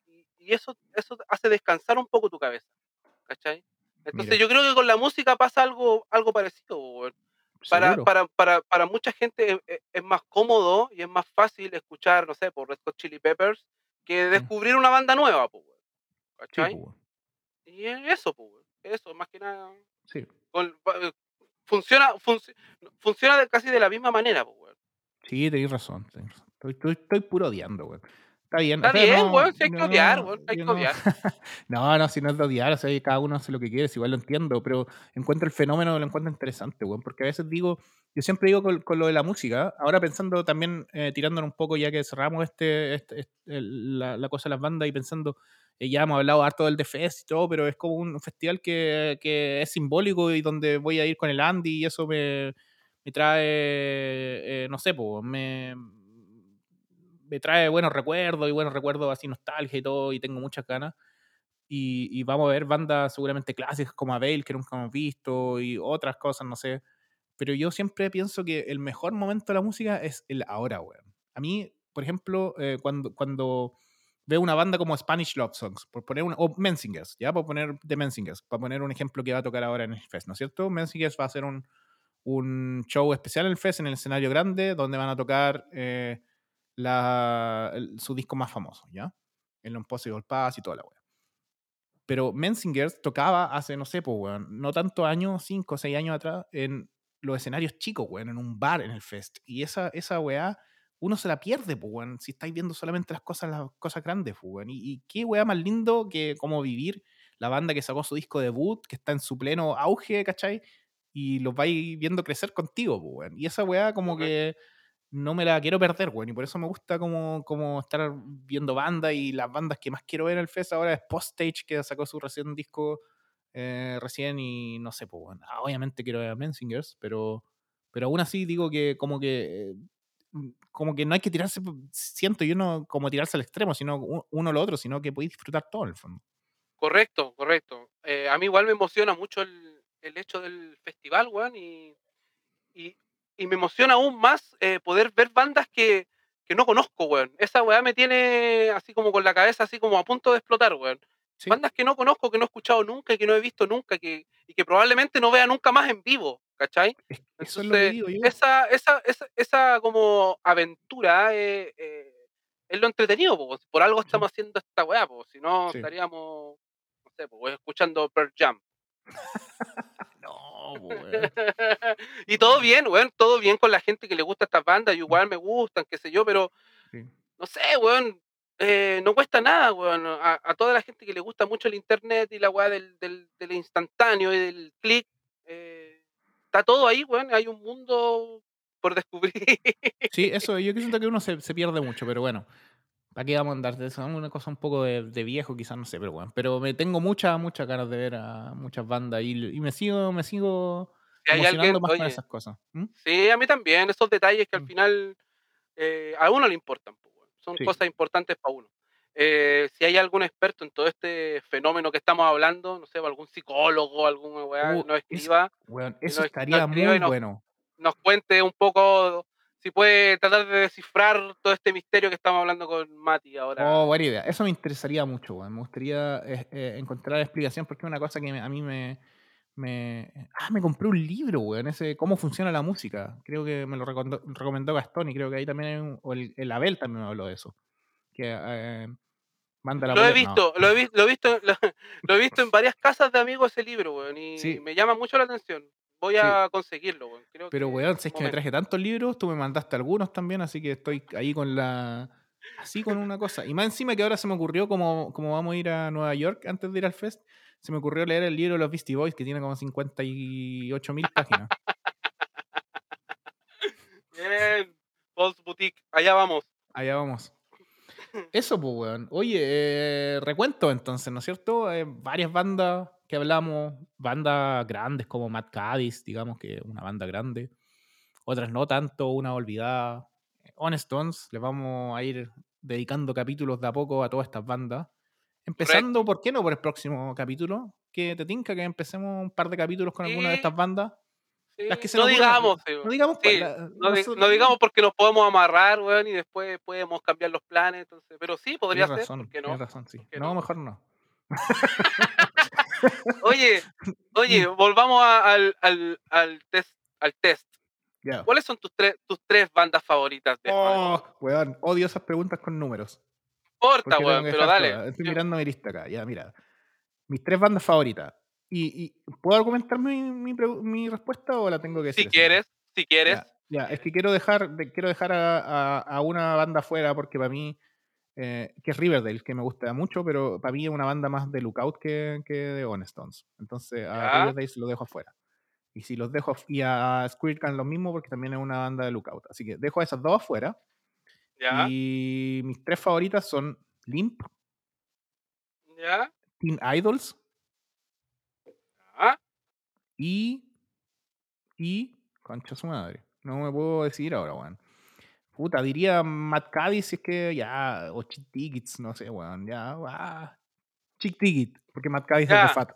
eso, eso hace descansar un poco tu cabeza, ¿cachai? Entonces
Mira.
yo creo que con la música pasa algo, algo parecido, weón. Para, para, para, para mucha gente es, es- es más cómodo y es más fácil escuchar, no sé, por Red Hot Chili Peppers que descubrir una banda nueva, pues, weón,
sí,
¿cachai?
pues.
Y es eso, pues, eso, más que nada.
Sí.
con- pa- funciona, func- funciona de- casi de la misma manera, pues.
Sí, tenéis razón. tenés razón. Estoy, estoy, estoy puro odiando, weón. Está bien.
Está
o sea,
bien,
no,
weón, si hay que odiar,
no-
weón, hay que
no-
odiar.
No, no, si no es de odiar, o sea, cada uno hace lo que quiere, si igual lo entiendo, pero encuentro el fenómeno, lo encuentro interesante, weón, porque a veces digo, yo siempre digo con, con lo de la música, ahora pensando también, eh, tirándonos un poco ya que cerramos este, este- este- la, la cosa de las bandas y pensando, eh, ya hemos hablado harto del Fest y todo, pero es como un festival que, que es simbólico y donde voy a ir con el Andy y eso me, me trae, eh, no sé, pues, me, me trae buenos recuerdos y buenos recuerdos así nostalgia y todo, y tengo muchas ganas. Y, y vamos a ver bandas seguramente clásicas como Abel, que nunca hemos visto, y otras cosas, no sé. Pero yo siempre pienso que el mejor momento de la música es el ahora, weón. A mí, por ejemplo, eh, cuando, cuando veo una banda como Spanish Love Songs, por poner una, o Menzingers, ya, por poner de Menzingers, para poner un ejemplo que va a tocar ahora en el Fest, ¿no es cierto? Menzingers va a hacer un, un show especial en el Fest, en el escenario grande, donde van a tocar eh, la, el- su disco más famoso, ¿ya? El Impossible Pass y toda la weá. Pero Menzingers tocaba hace, no sé, pues, weón, no tantos años, cinco o seis años atrás, en los escenarios chicos, weón, en un bar en el Fest. Y esa, esa weá, uno se la pierde, pues, weón, si estáis viendo solamente las cosas, las cosas grandes, pues, weón. Y, y qué weá más lindo que como vivir la banda que sacó su disco debut, que está en su pleno auge, ¿cachai? Y los vais viendo crecer contigo, pues, weón. Y esa weá como que no me la quiero perder, weón. Y por eso me gusta como, como estar viendo bandas y las bandas que más quiero ver en el Fest ahora es Postage, que sacó su recién disco eh, recién y no sé, pues. Ah, obviamente quiero ver a Menzingers, pero, pero aún así digo que como que... eh, como que no hay que tirarse, siento yo no como tirarse al extremo, sino uno o lo otro, sino que podéis disfrutar todo en el fondo.
Correcto, correcto. Eh, a mí igual me emociona mucho el, el hecho del festival, weón, y, y me emociona aún más eh, poder ver bandas que, que no conozco, weón. Esa weá me tiene así como con la cabeza así como a punto de explotar, weón.
Sí,
Bandas que no conozco, que no he escuchado nunca y que no he visto nunca que, y que probablemente no vea nunca más en vivo, ¿cachai?
es- eso es lo que
Entonces,
digo yo.
esa, esa, esa, esa como aventura eh, eh, es lo entretenido, po. por algo
Sí.
estamos haciendo esta weá, po. si no
Sí.
estaríamos, no sé, po, escuchando Pearl Jam.
No, po, weón.
y todo bien, weón, todo bien con la gente que le gusta estas bandas, y igual me gustan, qué sé yo, pero
Sí.
no sé, weón, eh, no cuesta nada, weón. A, a toda la gente que le gusta mucho el internet y la weá del, del, del instantáneo y del clic, eh, está todo ahí, weón. Hay un mundo por descubrir.
Sí, eso, yo siento que uno se, se pierde mucho, pero bueno. ¿Para qué vamos a andar de eso? Una cosa un poco de, de viejo, quizás, no sé, pero bueno. Pero me tengo muchas, muchas ganas de ver a muchas bandas y, y me sigo, me sigo
Si hay alguien,
más con
oye,
esas cosas. ¿Mm?
sí, a mí también, esos detalles que al
Mm.
final eh, a uno le importan, son
Sí.
cosas importantes para uno. Eh, si hay algún experto en todo este fenómeno que estamos hablando, no sé, algún psicólogo, alguna weá,
Uh,
nos
es-
escriba,
Weón, eso
nos,
estaría muy
nos,
bueno.
nos cuente un poco, si puede tratar de descifrar todo este misterio que estamos hablando con Mati
Oh,
ahora.
buena idea. Eso me interesaría mucho, weón. Me gustaría eh, eh, encontrar explicación porque es una cosa que me- a mí me, me... Ah, me compré un libro, weón. Ese, cómo funciona la música. Creo que me lo recomendó, recomendó Gastón y creo que ahí también hay un... O el, el Abel también me habló de eso. Que eh, manda la
Lo he.
No.
visto, lo he, vi- lo he visto, lo, lo he visto en varias casas de amigos ese libro, weón, y
Sí.
me llama mucho la atención. Voy
Sí.
a conseguirlo, weón. Creo
Pero,
que
weón, si es que me traje tantos libros, tú me mandaste algunos también, así que estoy ahí con la... Así con una cosa. Y más encima que ahora se me ocurrió, como, como vamos a ir a Nueva York antes de ir al Fest, se me ocurrió leer el libro de los Beastie Boys, que tiene como 58 mil páginas.
Bien, Paul's Boutique, allá vamos.
Allá vamos. Eso, pues, weón. Oye, eh, recuento entonces, ¿no es cierto? Eh, varias bandas que hablamos, bandas grandes como Mad Cadiz, digamos que una banda grande. Otras no tanto, una olvidada. Honest Stones, les vamos a ir dedicando capítulos de a poco a todas estas bandas. Empezando,
Correcto.
¿por qué no por el próximo capítulo? Que te tinca que empecemos un par de capítulos con alguna de estas
Sí,
bandas.
sí,
Las que se
no
nos
digamos, sí,
No digamos cuál,
Sí,
la-
no,
nosotros-
no digamos porque nos podemos amarrar, weón, y después podemos cambiar los planes, entonces, pero sí, podría
Tienes
ser,
razón,
¿por qué no?
razón, sí.
¿Por qué
No,
no?
mejor no.
Oye, oye, volvamos a- al, al, al test al test. ¿Cuáles son tus tres, tus tres bandas favoritas de?
Oh, weón, odio esas preguntas con números.
No importa,
Porque tengo
weón, pero dale.
todas. Estoy mirando mi lista acá. Ya, mira. Mis tres bandas favoritas. ¿Y, y puedo argumentar mi, mi, respuesta o la tengo que decir?
Si quieres, si quieres.
Ya, ya, es que quiero dejar, de- quiero dejar a, a- a una banda fuera porque para mí, eh, que es Riverdale, que me gusta mucho, pero para mí es una banda más de Lookout que, que de Honestones. Entonces a
Ya.
Riverdale se lo dejo afuera. Y si los dejo, y a Squirt Can lo mismo porque también es una banda de Lookout. Así que dejo a esas dos afuera.
Ya,
Y mis tres favoritas son Limp,
ya,
Teen Idols
ya.
y. Y. Concha su madre. No me puedo decidir ahora, weón. Puta, diría Matt Cadiz si es que ya. O Chick Tickets, no sé, weón. Ya. ah, Chick Ticket, porque Matt Cadiz es
Ya.
de Fat.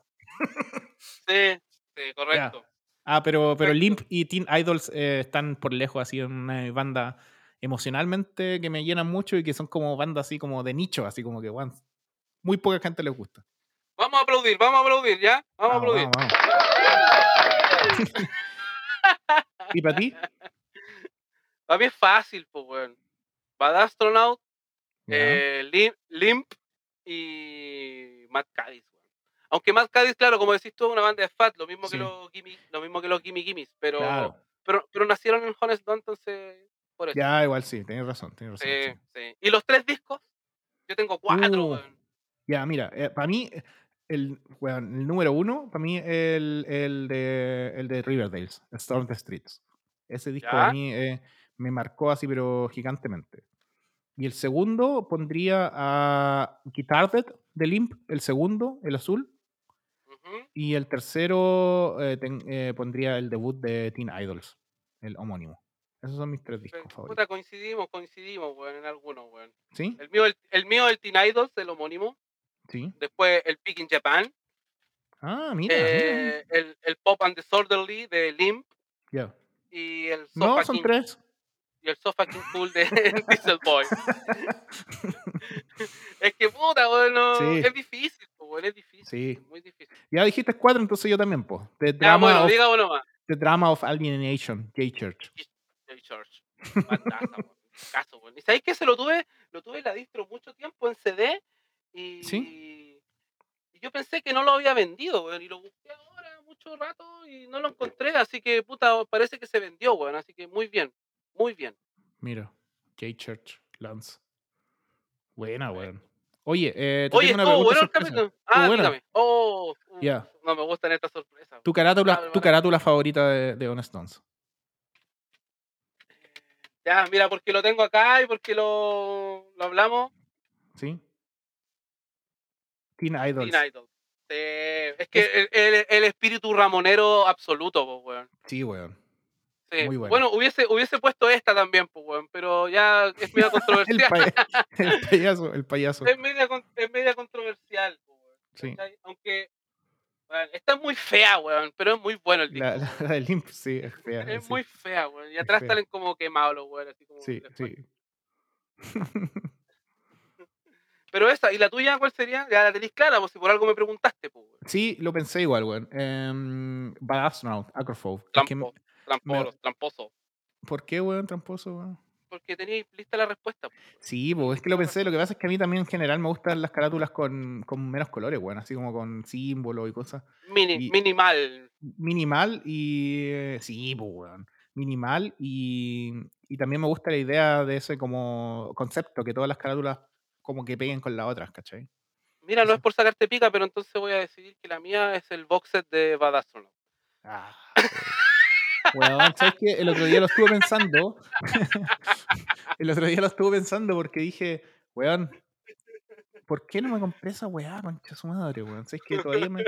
Sí, sí, correcto.
Ah, pero, pero. Limp y Teen Idols eh, están por lejos, así en una banda emocionalmente que me llenan mucho y que son como bandas así como de nicho, así como que, weón, muy poca gente les gusta.
Vamos a aplaudir, vamos a aplaudir, ¿ya? Vamos, a aplaudir.
vamos, vamos. ¿Y para ti?
Para mí es fácil, pues, weón. Bad Astronaut, eh, Lim- Limp y Matt Cadiz, weón. Aunque Matt Cadiz, claro, como decís tú, es una banda de fat, lo mismo
Sí.
que los Gimme, lo mismo que los Gimme Gimmes, pero,
Claro.
pero, pero nacieron en Honest Dawn, entonces, por eso.
Ya, igual sí, tienes razón, tienes razón.
Sí,
sí.
Y los tres discos, yo tengo cuatro,
Uh,
weón.
Ya, mira, para mí, eh, el, weón, el número uno, para mí, el, el, de, el de Riverdales, Storm the Streets. Ese disco
Ya.
a mí eh, me marcó así, pero gigantemente. Y el segundo pondría a Guitar Dead de Limp, el segundo, el azul. Y el tercero eh, ten- eh, pondría el debut de Teen Idols, el homónimo. Esos son mis tres discos favoritos.
Coincidimos, coincidimos, weón, en algunos, weón.
¿Sí?
El mío, el, el mío, el Teen Idols, el homónimo.
Sí.
Después el Peak in Japan.
Ah, mira.
eh, el, el Pop and Disorderly de Limp.
Ya.
Y el
No,
Sofa
son
King,
tres.
Y el Sofa King Cool de Diesel Boy. es que puta, weón, no-
Sí.
es difícil, weón, es difícil.
Sí.
Muy difícil.
Ya dijiste cuatro, entonces yo también, po. The
Ya,
Drama,
bueno,
of,
diga uno más.
The Drama of Alienation, J Church.
J. Church. Caso, weón. ¿Y sabéis que se lo tuve? Lo tuve en la distro mucho tiempo en CD y,
¿Sí?
y yo pensé que no lo había vendido, weón. Y lo busqué ahora mucho rato y no lo encontré. Así que, puta, parece que se vendió, weón. Así que muy bien, muy bien.
Mira, J Church, Lance. Buena, weón. Oye, eh, te
Oye,
tengo una pregunta
bueno.
Estuvo
Ah, dígame. Oh,
Ya.
no me gustan estas sorpresas.
Tu carátula, tu carátula favorita de, de Honest Stones.
Ya, mira, porque lo tengo acá y porque lo, lo hablamos.
¿Sí? Teen Idols.
Teen Idol. Sí, es que el, el- el espíritu ramonero absoluto, pues, weón.
Sí, weón.
Sí.
Muy buena.
Bueno, hubiese, hubiese puesto esta también, pues, pero ya es media controversial.
el payaso, el payaso.
es, media, es media controversial, pues, weón.
Sí.
Aunque, weón, esta es muy fea, weón, pero es muy bueno el disco.
La, la, la de Limp, sí, es fea.
es
sí.
muy fea, weón. Y atrás salen como quemados los weón, así como.
Sí, sí.
Pero esa, ¿y la tuya cuál sería? Ya la tenéis clara, pues si por algo me preguntaste, pues.
Sí, lo pensé igual, weón. Um, Bad Astronaut, Acrophobe. Es que-
Trampo, tramposo, tramposo.
¿Por qué, weón, tramposo, weón?
Porque tenéis lista la respuesta. pues.
Sí, pues es que lo pensé. Lo que pasa es que a mí también en general me gustan las carátulas con, con menos colores, weón. Así como con símbolos y cosas.
Mini,
Y-
minimal.
Minimal y. eh, sí, pues, weón. Minimal y. Y también me gusta la idea de ese como concepto, que todas las carátulas como que peguen con las otras, ¿cachai?
Mira, no es por sacarte pica, pero entonces voy a decidir que la mía es el box set de Bad Astronaut.
Ah, weón, ¿sabes qué? El otro día lo estuve pensando. el otro día lo estuve pensando porque dije, weón, ¿por qué no me compré esa weá, concha su madre, weón? ¿Sabes que todavía me.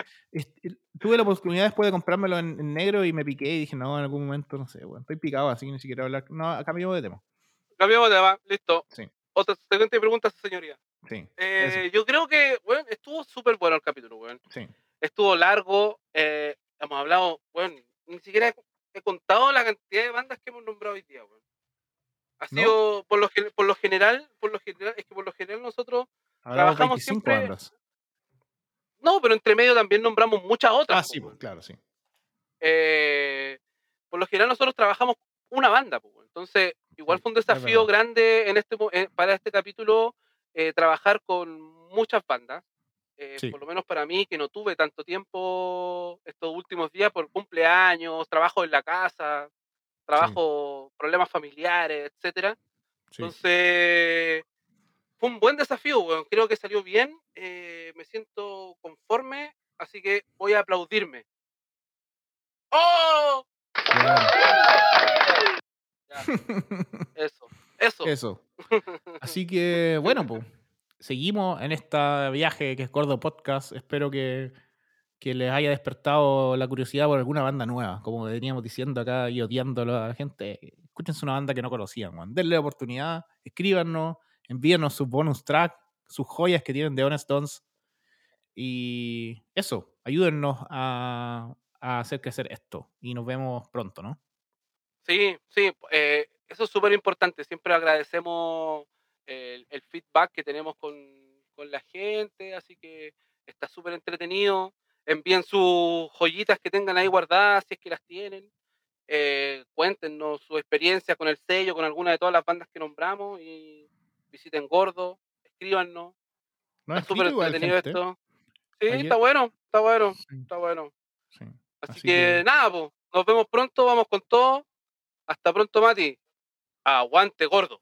tuve la oportunidad después de comprármelo en, en negro y me piqué y dije, no, en algún momento, no sé, weón. Estoy picado, así que ni siquiera hablar. No, cambiamos de tema.
Cambiamos de tema, listo.
Sí.
Otra siguiente pregunta, señoría.
Sí.
Eh, yo creo que, bueno, estuvo súper bueno el capítulo, weón.
sí.
Estuvo largo, eh, hemos hablado, bueno, ni siquiera he, contado la cantidad de bandas que hemos nombrado hoy día, weón. Ha
¿No?
sido, por lo, por lo general, por lo general, es que por lo general nosotros, Trabajamos
25
siempre-
bandas.
no, pero entre medio también nombramos muchas otras.
Ah, sí, pues, claro, sí.
Eh, por lo general nosotros trabajamos una banda, pues, entonces igual fue un
es
desafío grande en este, eh, para este capítulo eh, trabajar con muchas bandas. Eh,
Sí.
por lo menos para mí, que no tuve tanto tiempo estos últimos días por cumpleaños, trabajo en la casa, trabajo, problemas familiares, etcétera.
Sí.
Entonces, fue un buen desafío, weón. Creo que salió bien. eh, me siento conforme, así que voy a aplaudirme. ¡Oh!
Bueno.
Ya, eso, eso.
Eso. Así que, bueno, pues, seguimos en este viaje que es Gordo Podcast. Espero que, que les haya despertado la curiosidad por alguna banda nueva. Como veníamos diciendo acá y odiándolo a la gente, escúchense una banda que no conocían, man. denle la oportunidad, escríbanos, envíenos sus bonus track, sus joyas que tienen de Honest Dons. Y eso, ayúdennos a, a hacer crecer esto. Y nos vemos pronto, ¿no?
Sí, sí, eh, eso es súper importante. Siempre agradecemos el, el feedback que tenemos con, con la gente, así que está súper entretenido. Envíen sus joyitas que tengan ahí guardadas, si es que las tienen. Eh, cuéntenos su experiencia con el sello, con alguna de todas las bandas que nombramos y visiten Gordo, escríbanos.
¿No
Está súper entretenido
gente?
esto. Sí,
Ayer-
está bueno, está bueno,
Sí,
está bueno.
sí.
Así,
Así
que,
que-
nada, pues, nos vemos pronto, vamos con todo. Hasta pronto, Mati. Aguante, gordo.